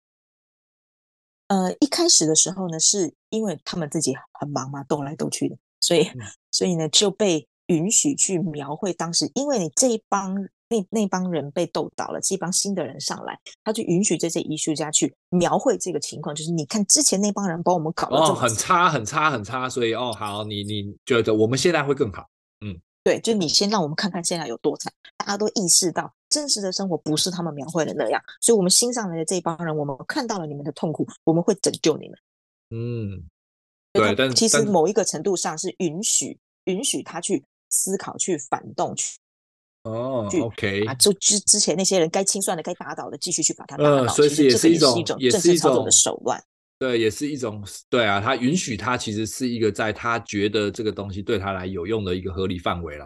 [SPEAKER 2] 呃，一开始的时候呢，是因为他们自己很忙嘛，斗来斗去的，所以，所以呢就被允许去描绘当时，因为你这一帮那那帮人被斗倒了，这一帮新的人上来，他就允许这些艺术家去描绘这个情况，就是你看之前那帮人把我们搞得、
[SPEAKER 1] 哦、很差很差很差，所以哦好，你你觉得我们现在会更好，嗯。
[SPEAKER 2] 对，就你先让我们看看现在有多惨，大家都意识到真实的生活不是他们描绘的那样，所以我们新上来的这帮人，我们看到了你们的痛苦，我们会拯救你们。
[SPEAKER 1] 嗯，对，但
[SPEAKER 2] 其实某一个程度上是允许允许他去思考、去反动、去
[SPEAKER 1] 哦，OK
[SPEAKER 2] 啊，就之之前那些人该清算的、该打倒的，继续去把他打倒，
[SPEAKER 1] 呃、所以这也是一种
[SPEAKER 2] 也是一种政治操作的手段。
[SPEAKER 1] 对，也是一种对啊，他允许他其实是一个在他觉得这个东西对他来有用的一个合理范围啦。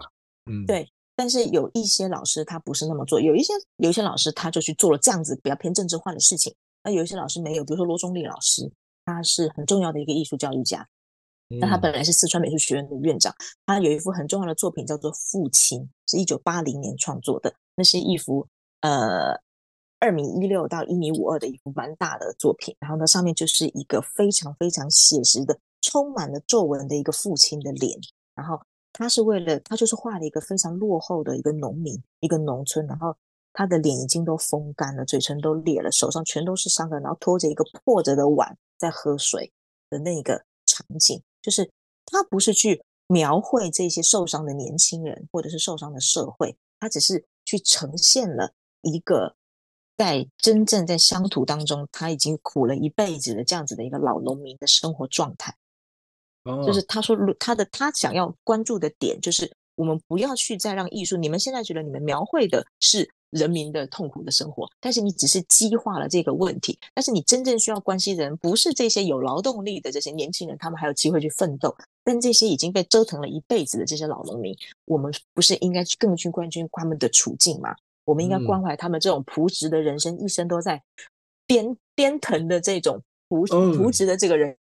[SPEAKER 1] 嗯，
[SPEAKER 2] 对。但是有一些老师他不是那么做，有一些有一些老师他就去做了这样子比较偏政治化的事情。那有一些老师没有，比如说罗中立老师，他是很重要的一个艺术教育家。那他本来是四川美术学院的院长，他有一幅很重要的作品叫做《父亲》，是一九八零年创作的，那是一幅呃。二米一六到一米五二的一幅蛮大的作品，然后呢，上面就是一个非常非常写实的、充满了皱纹的一个父亲的脸。然后他是为了他就是画了一个非常落后的一个农民，一个农村，然后他的脸已经都风干了，嘴唇都裂了，手上全都是伤痕，然后拖着一个破着的碗在喝水的那个场景，就是他不是去描绘这些受伤的年轻人或者是受伤的社会，他只是去呈现了一个。在真正在乡土当中，他已经苦了一辈子的这样子的一个老农民的生活状态，就是他说他的他想要关注的点，就是我们不要去再让艺术，你们现在觉得你们描绘的是人民的痛苦的生活，但是你只是激化了这个问题，但是你真正需要关心的人不是这些有劳动力的这些年轻人，他们还有机会去奋斗，但这些已经被折腾了一辈子的这些老农民，我们不是应该更去关心他们的处境吗？我们应该关怀他们这种朴实的人生，嗯、一生都在颠颠腾的这种朴朴实的这个人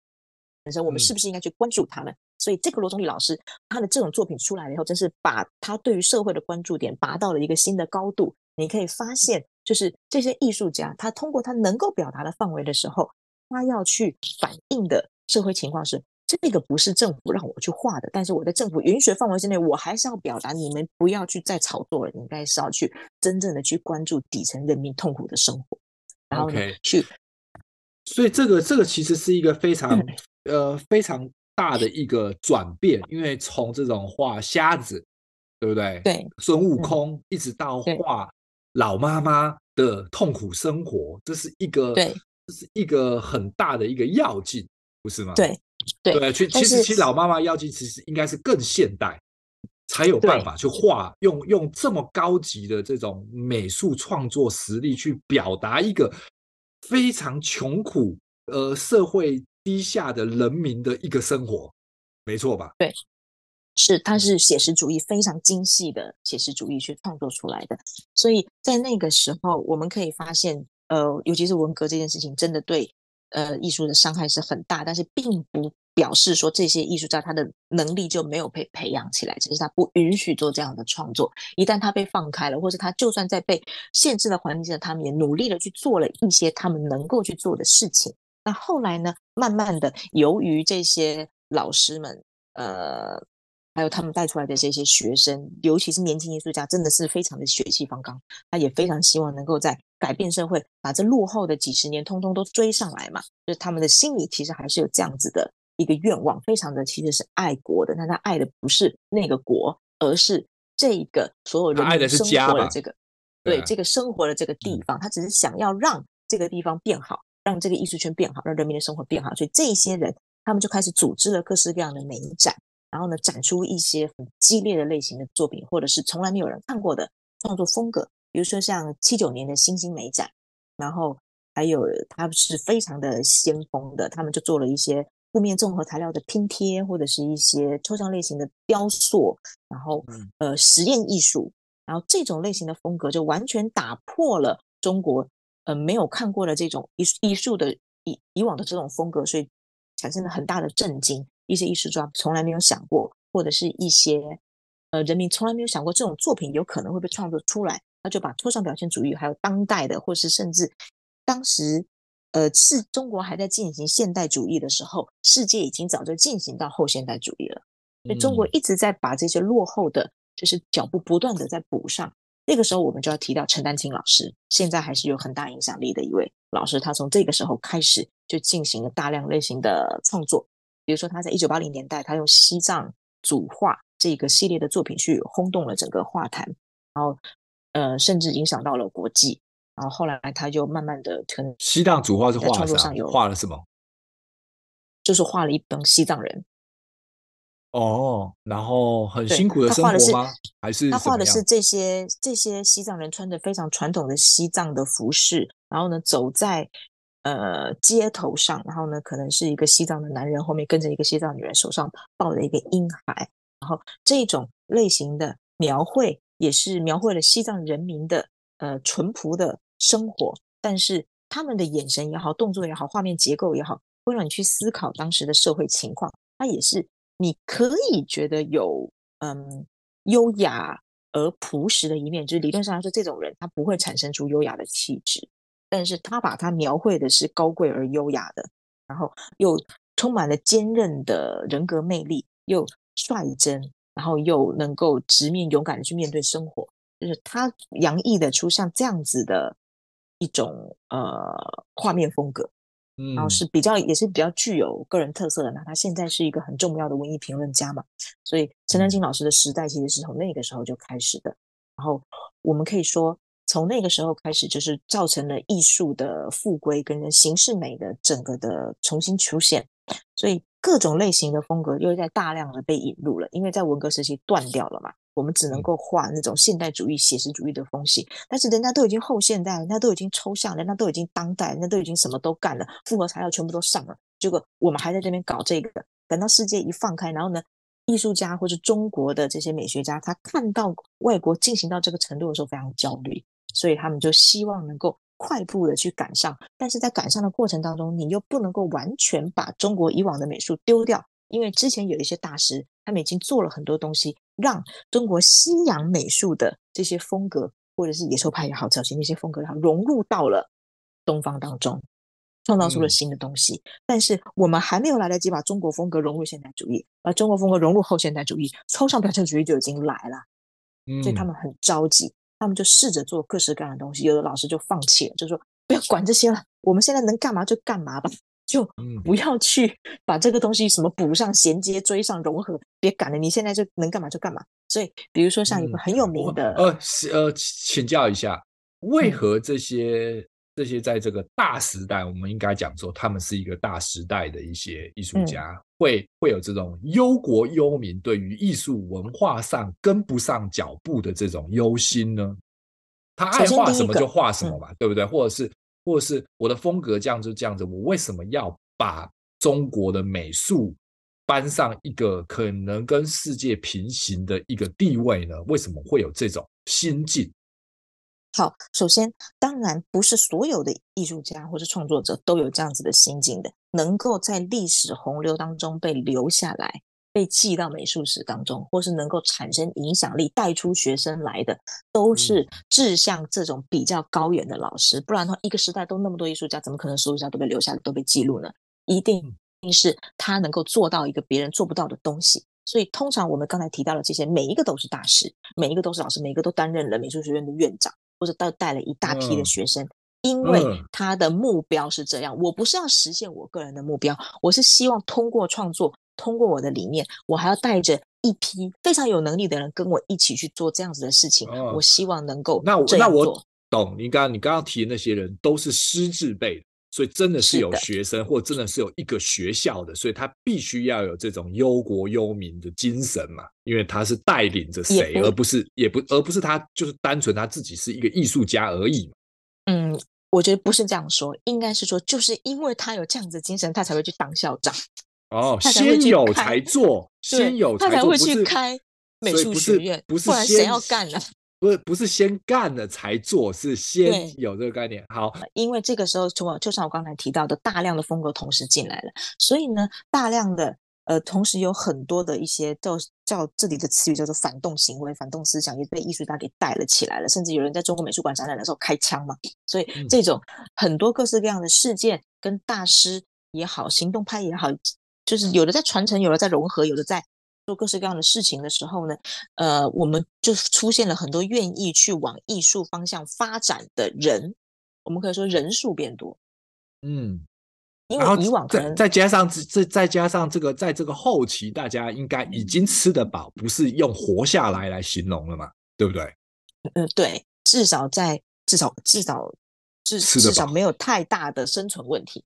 [SPEAKER 2] 人生，嗯、我们是不是应该去关注他们？嗯、所以，这个罗中立老师他的这种作品出来了以后，真是把他对于社会的关注点拔到了一个新的高度。你可以发现，就是这些艺术家，他通过他能够表达的范围的时候，他要去反映的社会情况是。这个不是政府让我去画的，但是我在政府允许的范围之内，我还是要表达。你们不要去再炒作了，你应该是要去真正的去关注底层人民痛苦的生活，然后呢
[SPEAKER 1] Okay.
[SPEAKER 2] 去。
[SPEAKER 1] 所以这个这个其实是一个非常、嗯、呃非常大的一个转变，因为从这种画瞎子，对不对？
[SPEAKER 2] 对，
[SPEAKER 1] 孙悟空、嗯、一直到画老妈妈的痛苦生活，对这是一个对，这是一个很大的一个要进，不是吗？
[SPEAKER 2] 对。
[SPEAKER 1] 对，其其实其实老妈妈妖精其实应该是更现代，才有办法去画，用用这么高级的这种美术创作实力去表达一个非常穷苦呃社会低下的人民的一个生活，没错吧？
[SPEAKER 2] 对，是它是写实主义非常精细的写实主义去创作出来的，所以在那个时候我们可以发现，呃，尤其是文革这件事情，真的对。呃，艺术的伤害是很大，但是并不表示说这些艺术家他的能力就没有被培养起来，只是他不允许做这样的创作。一旦他被放开了，或者他就算在被限制的环境下，他们也努力的去做了一些他们能够去做的事情。那后来呢，慢慢的，由于这些老师们，呃。还有他们带出来的这些学生，尤其是年轻艺术家，真的是非常的血气方刚。他也非常希望能够在改变社会，把这落后的几十年通通都追上来嘛。就是他们的心里其实还是有这样子的一个愿望，非常的其实是爱国的。但他爱的不是那个国，而是这个所有人民生活的这个，对这个生活的这个地方，他只是想要让这个地方变好，让这个艺术圈变好，让人民的生活变好。所以这些人，他们就开始组织了各式各样的美展。然后呢，展出一些很激烈的类型的作品，或者是从来没有人看过的创作风格，比如说像七九年的新兴美展，然后还有它是非常的先锋的，他们就做了一些布面综合材料的拼贴，或者是一些抽象类型的雕塑，然后呃实验艺术，然后这种类型的风格就完全打破了中国呃没有看过的这种艺术艺术的以以往的这种风格，所以产生了很大的震惊。一些艺术家从来没有想过，或者是一些呃人民从来没有想过这种作品有可能会被创作出来，他就把抽象表现主义，还有当代的，或是甚至当时呃是中国还在进行现代主义的时候，世界已经早就进行到后现代主义了。所以中国一直在把这些落后的，就是脚步不断的在补上。那个时候我们就要提到陈丹青老师，现在还是有很大影响力的一位老师，他从这个时候开始就进行了大量类型的创作。比如说，他在一九八零年代，他用西藏组画这个系列的作品去轰动了整个画坛，然后呃，甚至影响到了国际。然后后来他就慢慢的，可能
[SPEAKER 1] 西藏组画是画创作上有画了什么？
[SPEAKER 2] 就是画了一帮西藏人。
[SPEAKER 1] 哦，然后很辛苦的生活吗？
[SPEAKER 2] 他
[SPEAKER 1] 还是
[SPEAKER 2] 他画的是这些这些西藏人穿着非常传统的西藏的服饰，然后呢，走在。呃，街头上，然后呢，可能是一个西藏的男人，后面跟着一个西藏女人，手上抱着一个婴孩，然后这种类型的描绘也是描绘了西藏人民的呃淳朴的生活，但是他们的眼神也好，动作也好，画面结构也好，会让你去思考当时的社会情况。它也是你可以觉得有嗯优雅而朴实的一面，就是理论上来说，这种人他不会产生出优雅的气质。但是他把它描绘的是高贵而优雅的，然后又充满了坚韧的人格魅力，又率真，然后又能够直面勇敢的去面对生活，就是他洋溢的出像这样子的一种呃画面风格，然后是比较也是比较具有个人特色的。那他现在是一个很重要的文艺评论家嘛，所以陈丹青老师的时代其实是从那个时候就开始的。然后我们可以说。从那个时候开始，就是造成了艺术的复归跟形式美的整个的重新出现，所以各种类型的风格又在大量的被引入了。因为在文革时期断掉了嘛，我们只能够画那种现代主义、写实主义的风气。但是人家都已经后现代，人家都已经抽象，人家都已经当代，人家都已经什么都干了，复合材料全部都上了，结果我们还在这边搞这个。等到世界一放开，然后呢，艺术家或者中国的这些美学家，他看到外国进行到这个程度的时候，非常焦虑。所以他们就希望能够快步的去赶上。但是在赶上的过程当中，你又不能够完全把中国以往的美术丢掉，因为之前有一些大师，他们已经做了很多东西，让中国西洋美术的这些风格，或者是野兽派也好，早期那些风格也好，融入到了东方当中。创造出了新的东西，嗯，但是我们还没有来得及把中国风格融入现代主义，把中国风格融入后现代主义，抽象表现主义就已经来了，嗯，所以他们很着急，他们就试着做各式各样的东西。有的老师就放弃了，就说不要管这些了，我们现在能干嘛就干嘛吧，就不要去 把这个东西什么补上、衔接、追上、融合，别赶了，你现在就能干嘛就干嘛。所以，比如说像一个很有名的，
[SPEAKER 1] 嗯、呃，呃，请教一下，为何这些？嗯这些在这个大时代，我们应该讲说，他们是一个大时代的一些艺术家，嗯、会会有这种忧国忧民，对于艺术文化上跟不上脚步的这种忧心呢？他爱画什么就画什么嘛，对不对？或者是，或者是我的风格这样就这样子，我为什么要把中国的美术搬上一个可能跟世界平行的一个地位呢？为什么会有这种心境？
[SPEAKER 2] 好，首先，当然不是所有的艺术家或是创作者都有这样子的心境的，能够在历史洪流当中被留下来，被记到美术史当中，或是能够产生影响力、带出学生来的，都是志向这种比较高远的老师。不然的话，一个时代都那么多艺术家，怎么可能所有家都被留下来、都被记录呢？一定是他能够做到一个别人做不到的东西。所以，通常我们刚才提到的这些，每一个都是大师，每一个都是老师，每一个都担任了美术学院的院长。或者带带了一大批的学生，因为他的目标是这样。我不是要实现我个人的目标，我是希望通过创作，通过我的理念，我还要带着一批非常有能力的人跟我一起去做这样子的事情。我希望能够
[SPEAKER 1] 那我那我懂你刚刚你刚刚提的那些人都是师字辈的。所以真的是有学生，或真的是有一个学校的，所以他必须要有这种忧国忧民的精神嘛，因为他是带领着谁，而不是也不而不是他就是单纯他自己是一个艺术家而已嘛。
[SPEAKER 2] 嗯，我觉得不是这样说，应该是说就是因为他有这样子的精神，他才会去当校长。
[SPEAKER 1] 哦，先有才做，先有
[SPEAKER 2] 他才会去开美术学院，
[SPEAKER 1] 不是，
[SPEAKER 2] 不然谁要干呢？
[SPEAKER 1] 不是不是先干了才做，是先有这个概念。好，
[SPEAKER 2] 因为这个时候，就就像我刚才提到的，大量的风格同时进来了，所以呢，大量的呃，同时有很多的一些叫叫这里的词语叫做反动行为、反动思想，也被艺术家给带了起来了。甚至有人在中国美术馆展览的时候开枪嘛。所以这种很多各式各样的事件，跟大师也好，行动派也好，就是有的在传承，有的在融合，有的在。做各式各样的事情的时候呢，呃，我们就出现了很多愿意去往艺术方向发展的人，我们可以说人数变多，
[SPEAKER 1] 嗯，
[SPEAKER 2] 因为以往可能
[SPEAKER 1] 再加上这再加上这个，在这个后期，大家应该已经吃得饱，不是用活下来来形容了嘛，对不对？
[SPEAKER 2] 嗯、呃，对，至少在至少至少至至少没有太大的生存问题。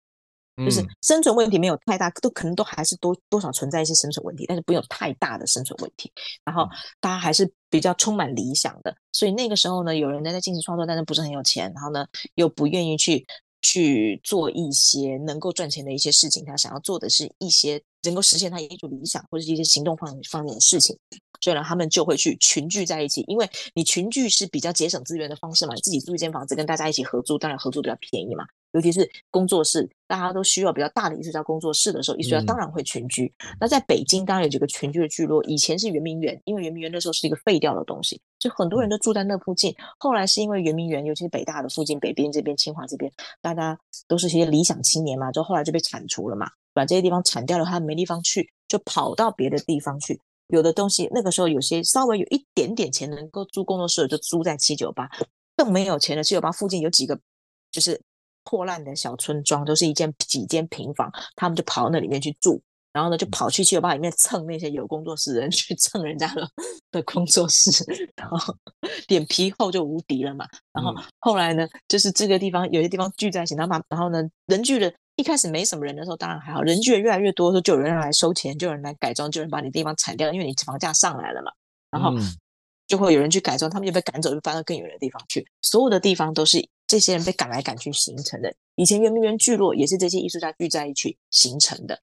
[SPEAKER 2] 就是生存问题没有太大，都可能都还是多多少存在一些生存问题，但是不用太大的生存问题。然后大家还是比较充满理想的，所以那个时候呢，有人呢在进行创作，但是不是很有钱，然后呢又不愿意去去做一些能够赚钱的一些事情，他想要做的是一些能够实现他艺术理想或者是一些行动方方面的事情，所以呢，他们就会去群聚在一起，因为你群聚是比较节省资源的方式嘛，你自己租一间房子跟大家一起合租，当然合租比较便宜嘛。尤其是工作室，大家都需要比较大的艺术家工作室的时候，艺术家当然会群居。嗯、那在北京当然有几个群居的聚落，以前是圆明园，因为圆明园那时候是一个废掉的东西，所以很多人都住在那附近。后来是因为圆明园，尤其是北大的附近，北边这边、清华这边，大家都是些理想青年嘛，就后来就被铲除了嘛，把这些地方铲掉了，他没地方去，就跑到别的地方去。有的东西那个时候有些稍微有一点点钱能够租工作室，就租在七九八；更没有钱的七九八附近有几个就是。破烂的小村庄都是一间几间平房，他们就跑到那里面去住，然后呢就跑去七九八里面蹭那些有工作室的人 去蹭人家的的工作室，然后脸皮厚就无敌了嘛。然后后来呢，就是这个地方有些地方聚在一起，然后嘛，然后呢人聚的一开始没什么人的时候当然还好，人聚的越来越多的时候，就有人来收钱，就有人来改装，就有人把你地方铲掉，因为你房价上来了嘛。然后就会有人去改装，他们就被赶走，就搬到更远的地方去。所有的地方都是。这些人被赶来赶去形成的，以前圆明园聚落也是这些艺术家聚在一起形成的。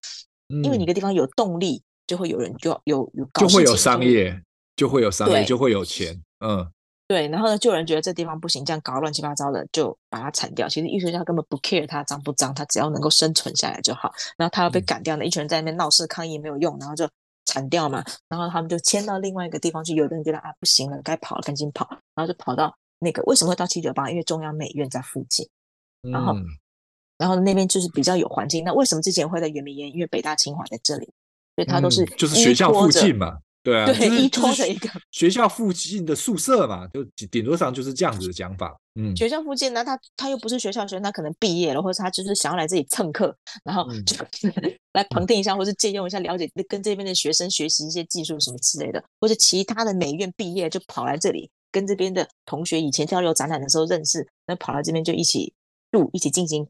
[SPEAKER 2] 嗯、因为你一个地方有动力，就会有人就有有，有
[SPEAKER 1] 就会有商业，就会有商业，就会有钱。嗯，
[SPEAKER 2] 对，然后呢，就有人觉得这地方不行，这样搞乱七八糟的，就把它铲掉。其实艺术家根本不 care 它脏不脏，他只要能够生存下来就好。然后他要被赶掉呢，嗯、一群人在那边闹事抗议没有用，然后就铲掉嘛。然后他们就迁到另外一个地方去。有的人觉得啊不行了，该跑了，赶紧跑，然后就跑到那个为什么会到七九八？因为中央美院在附近，然后、嗯、然后那边就是比较有环境。那为什么之前会在圆明园？因为北大清华在这里，所以它都是、嗯、
[SPEAKER 1] 就是学校附近嘛。对啊，
[SPEAKER 2] 对，依托的一个
[SPEAKER 1] 学校附近的宿舍嘛，就顶多上就是这样子的讲法。嗯，
[SPEAKER 2] 学校附近呢，他他又不是学校学生，他可能毕业了，或者他就是想要来这里蹭课，然后就、嗯、来旁听一下，或是借用一下，了解跟这边的学生学习一些技术什么之类的，或者其他的美院毕业就跑来这里，跟这边的同学以前交流展览的时候认识，那跑来这边就一起录，一起进行。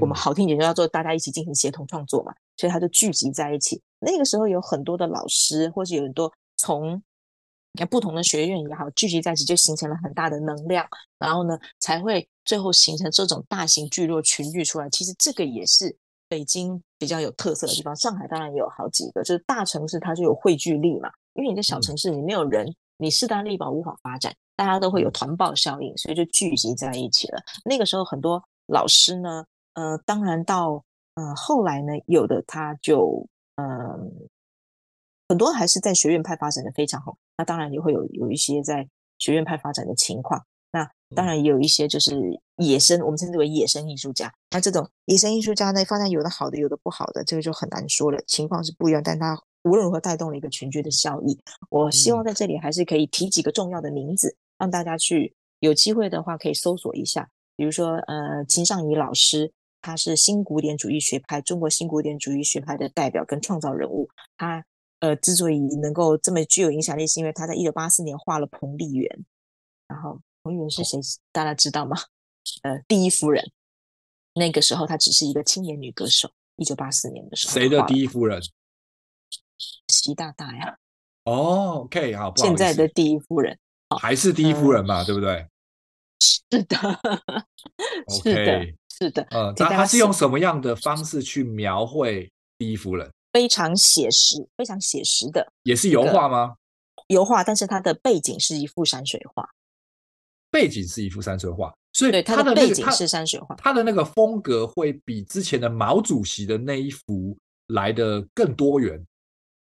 [SPEAKER 2] 我们好听点就叫做大家一起进行协同创作嘛，所以他就聚集在一起。那个时候有很多的老师，或是有很多从不同的学院也好，聚集在一起就形成了很大的能量，然后呢才会最后形成这种大型聚落群聚出来。其实这个也是北京比较有特色的地方，上海当然也有好几个，就是大城市它就有汇聚力嘛。因为你在小城市你没有人，你势单力薄无法发展，大家都会有团报效应，所以就聚集在一起了。那个时候很多老师呢。呃，当然到呃后来呢，有的他就嗯、呃，很多还是在学院派发展的非常好。那当然也会有有一些在学院派发展的情况。那当然也有一些就是野生，我们称之为野生艺术家。那这种野生艺术家呢，发展有的好的，有的不好的，这个就很难说了。情况是不一样，但他无论如何带动了一个群居的效益。我希望在这里还是可以提几个重要的名字，让大家去有机会的话可以搜索一下。比如说呃，秦尚仪老师。他是新古典主义学派，中国新古典主义学派的代表跟创造人物。他呃之所以能够这么具有影响力，是因为他在一九八四年画了彭丽媛。然后彭丽媛是谁？哦、大家知道吗？呃，第一夫人。那个时候她只是一个青年女歌手。一九八四年的时候，
[SPEAKER 1] 谁的第一夫人？
[SPEAKER 2] 习大大呀。
[SPEAKER 1] 哦，OK，好，
[SPEAKER 2] 现在的第一夫人
[SPEAKER 1] 还是第一夫人嘛？嗯、对不对？
[SPEAKER 2] 是的，是的。是的，
[SPEAKER 1] 嗯，那他是用什么样的方式去描绘第一夫人？
[SPEAKER 2] 非常写实，非常写实的，
[SPEAKER 1] 也是油画吗？
[SPEAKER 2] 油画，但是它的背景是一幅山水画。
[SPEAKER 1] 背景是一幅山水画，所以
[SPEAKER 2] 它的背景是山水画。
[SPEAKER 1] 它的那个风格会比之前的毛主席的那一幅来的更多元。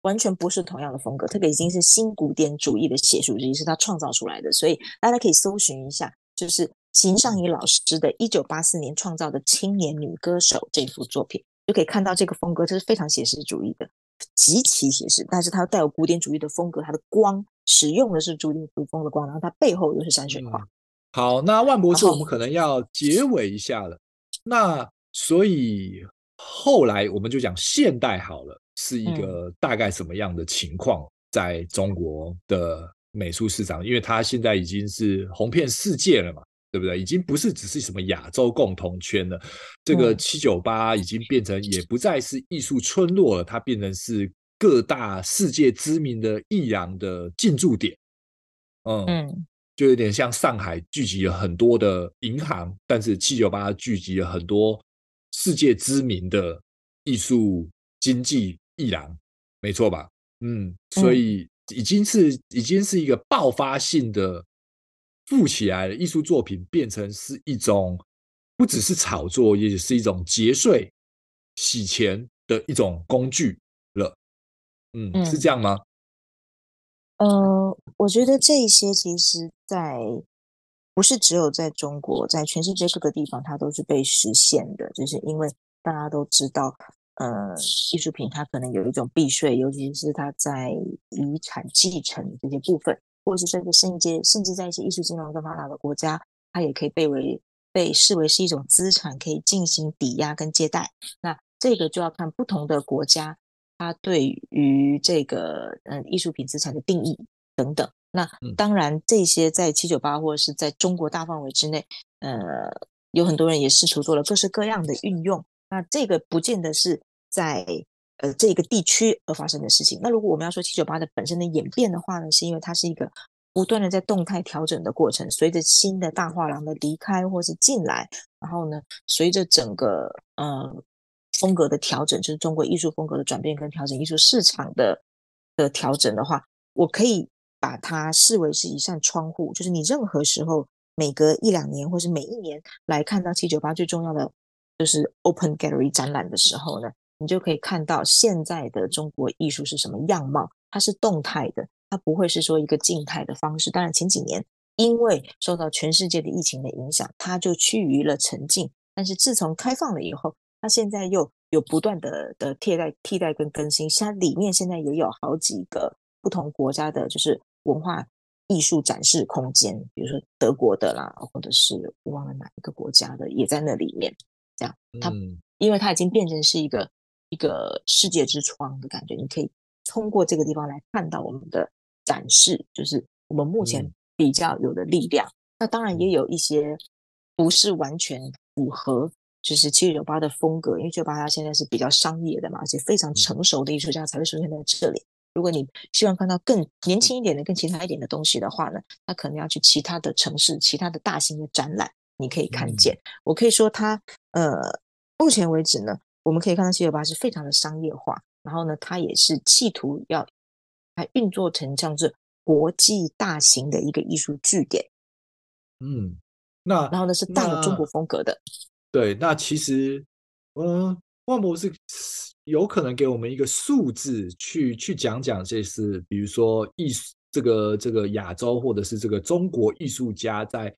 [SPEAKER 2] 完全不是同样的风格，这个已经是新古典主义的写实主义，是他创造出来的，所以大家可以搜寻一下，就是。秦尚仪老师的一九八四年创造的《青年女歌手》这幅作品，就可以看到这个风格，这是非常写实主义的，极其写实。但是它带有古典主义的风格，它的光使用的是古典主义风的光，然后它背后又是山水画。嗯、好，那万博士，我们可能要结尾一下了。那所以后来我们就讲现代好了，是一个大概什么样的情况在中国的美术市场？因为它现在已经是红遍世界了嘛。对不对？已经不是只是什么亚洲共同圈了，这个七九八已经变成也不再是艺术村落了，它变成是各大世界知名的艺廊的进驻点。嗯嗯，就有点像上海聚集了很多的银行，但是七九八聚集了很多世界知名的艺术经济艺廊，没错吧？嗯，所以已经是已经是一个爆发性的。富起来的艺术作品变成是一种，不只是炒作，也是一种节税、洗钱的一种工具了。嗯，嗯，是这样吗？呃，我觉得这一些其实，在不是只有在中国，在全世界各个地方，它都是被实现的。就是因为大家都知道，呃，艺术品它可能有一种避税，尤其是它在遗产继承这些部分。或者是这个世界，甚至在一些艺术金融更发达的国家，它也可以被为被视为是一种资产，可以进行抵押跟借贷。那这个就要看不同的国家，它对于这个嗯艺术品资产的定义等等。那当然，这些在七九八或者是在中国大范围之内，呃，有很多人也试图做了各式各样的运用。那这个不见得是在。呃，这个地区而发生的事情。那如果我们要说七九八的本身的演变的话呢，是因为它是一个不断的在动态调整的过程，随着新的大画廊的离开或是进来，然后呢，随着整个呃风格的调整，就是中国艺术风格的转变跟调整，艺术市场的的调整的话，我可以把它视为是一扇窗户，就是你任何时候每隔一两年或是每一年来看到七九八最重要的就是 Open Gallery 展览的时候呢，你就可以看到现在的中国艺术是什么样貌，它是动态的，它不会是说一个静态的方式。当然前几年因为受到全世界的疫情的影响，它就趋于了沉静。但是自从开放了以后，它现在又有不断的的替代、替代跟更新。它里面现在也有好几个不同国家的，就是文化艺术展示空间，比如说德国的啦，或者是我忘了哪一个国家的，也在那里面。这样，它因为它已经变成是一个一个世界之窗的感觉，你可以通过这个地方来看到我们的展示，就是我们目前比较有的力量。那当然也有一些不是完全。符合就是七九八的风格，因为七九八它现在是比较商业的嘛，而且非常成熟的艺术家才会出现在这里。如果你希望看到更年轻一点的、更其他一点的东西的话呢，那可能要去其他的城市、其他的大型的展览，你可以看见。嗯、我可以说它，呃，目前为止呢，我们可以看到七九八是非常的商业化，然后呢，它也是企图要来运作成这样子国际大型的一个艺术据点。
[SPEAKER 1] 嗯。那
[SPEAKER 2] 然后呢，是带有中国风格的。
[SPEAKER 1] 对，那其实，嗯，万博是有可能给我们一个数字去去讲讲这是，比如说艺术这个这个亚洲或者是这个中国艺术家在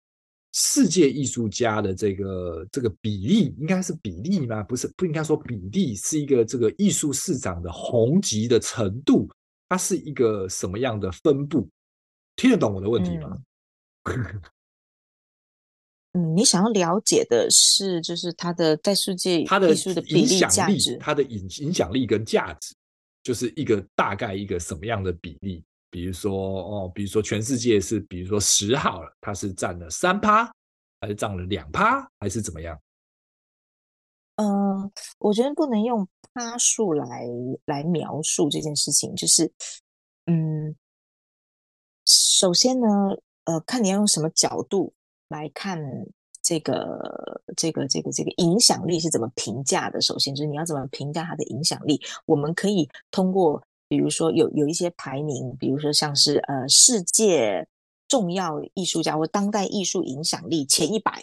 [SPEAKER 1] 世界艺术家的这个这个比例，应该是比例吗？不是，不应该说比例，是一个这个艺术市场的红极的程度，它是一个什么样的分布？听得懂我的问题吗？嗯
[SPEAKER 2] 嗯，你想要了解的是，就是它的在世界艺术的比例价值，
[SPEAKER 1] 它的影影响力跟价值，就是一个大概一个什么样的比例？比如说哦，比如说全世界是，比如说十好了，它是占了三趴，还是占了两趴，还是怎么样？
[SPEAKER 2] 嗯，我觉得不能用趴数来来描述这件事情，就是嗯，首先呢，呃，看你要用什么角度。来看这个这个这个这个影响力是怎么评价的？首先就是你要怎么评价它的影响力？我们可以通过，比如说有有一些排名，比如说像是呃世界重要艺术家或当代艺术影响力前一百，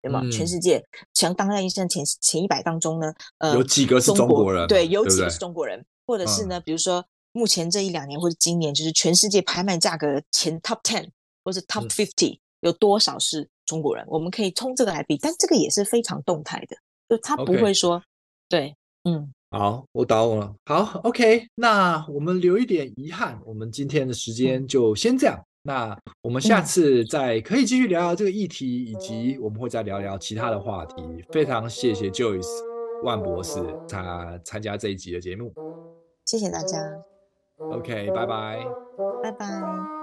[SPEAKER 2] 对吗？嗯、全世界像当代艺术前前一百当中呢，呃，
[SPEAKER 1] 有几个是中国人？
[SPEAKER 2] 对，有几个是中国人？或者是呢，嗯、比如说目前这一两年或者今年，就是全世界拍卖价格前 top ten 或者 top fifty、嗯。有多少是中国人？我们可以从这个来比，但这个也是非常动态的，就他不会说.对，嗯，
[SPEAKER 1] 好，我打懂了。好，OK，那我们留一点遗憾，我们今天的时间就先这样。嗯、那我们下次再可以继续聊聊这个议题，嗯、以及我们会再聊聊其他的话题。非常谢谢 Joyce 万博士他参加这一集的节目，
[SPEAKER 2] 谢谢大家。
[SPEAKER 1] OK，拜拜，
[SPEAKER 2] 拜拜。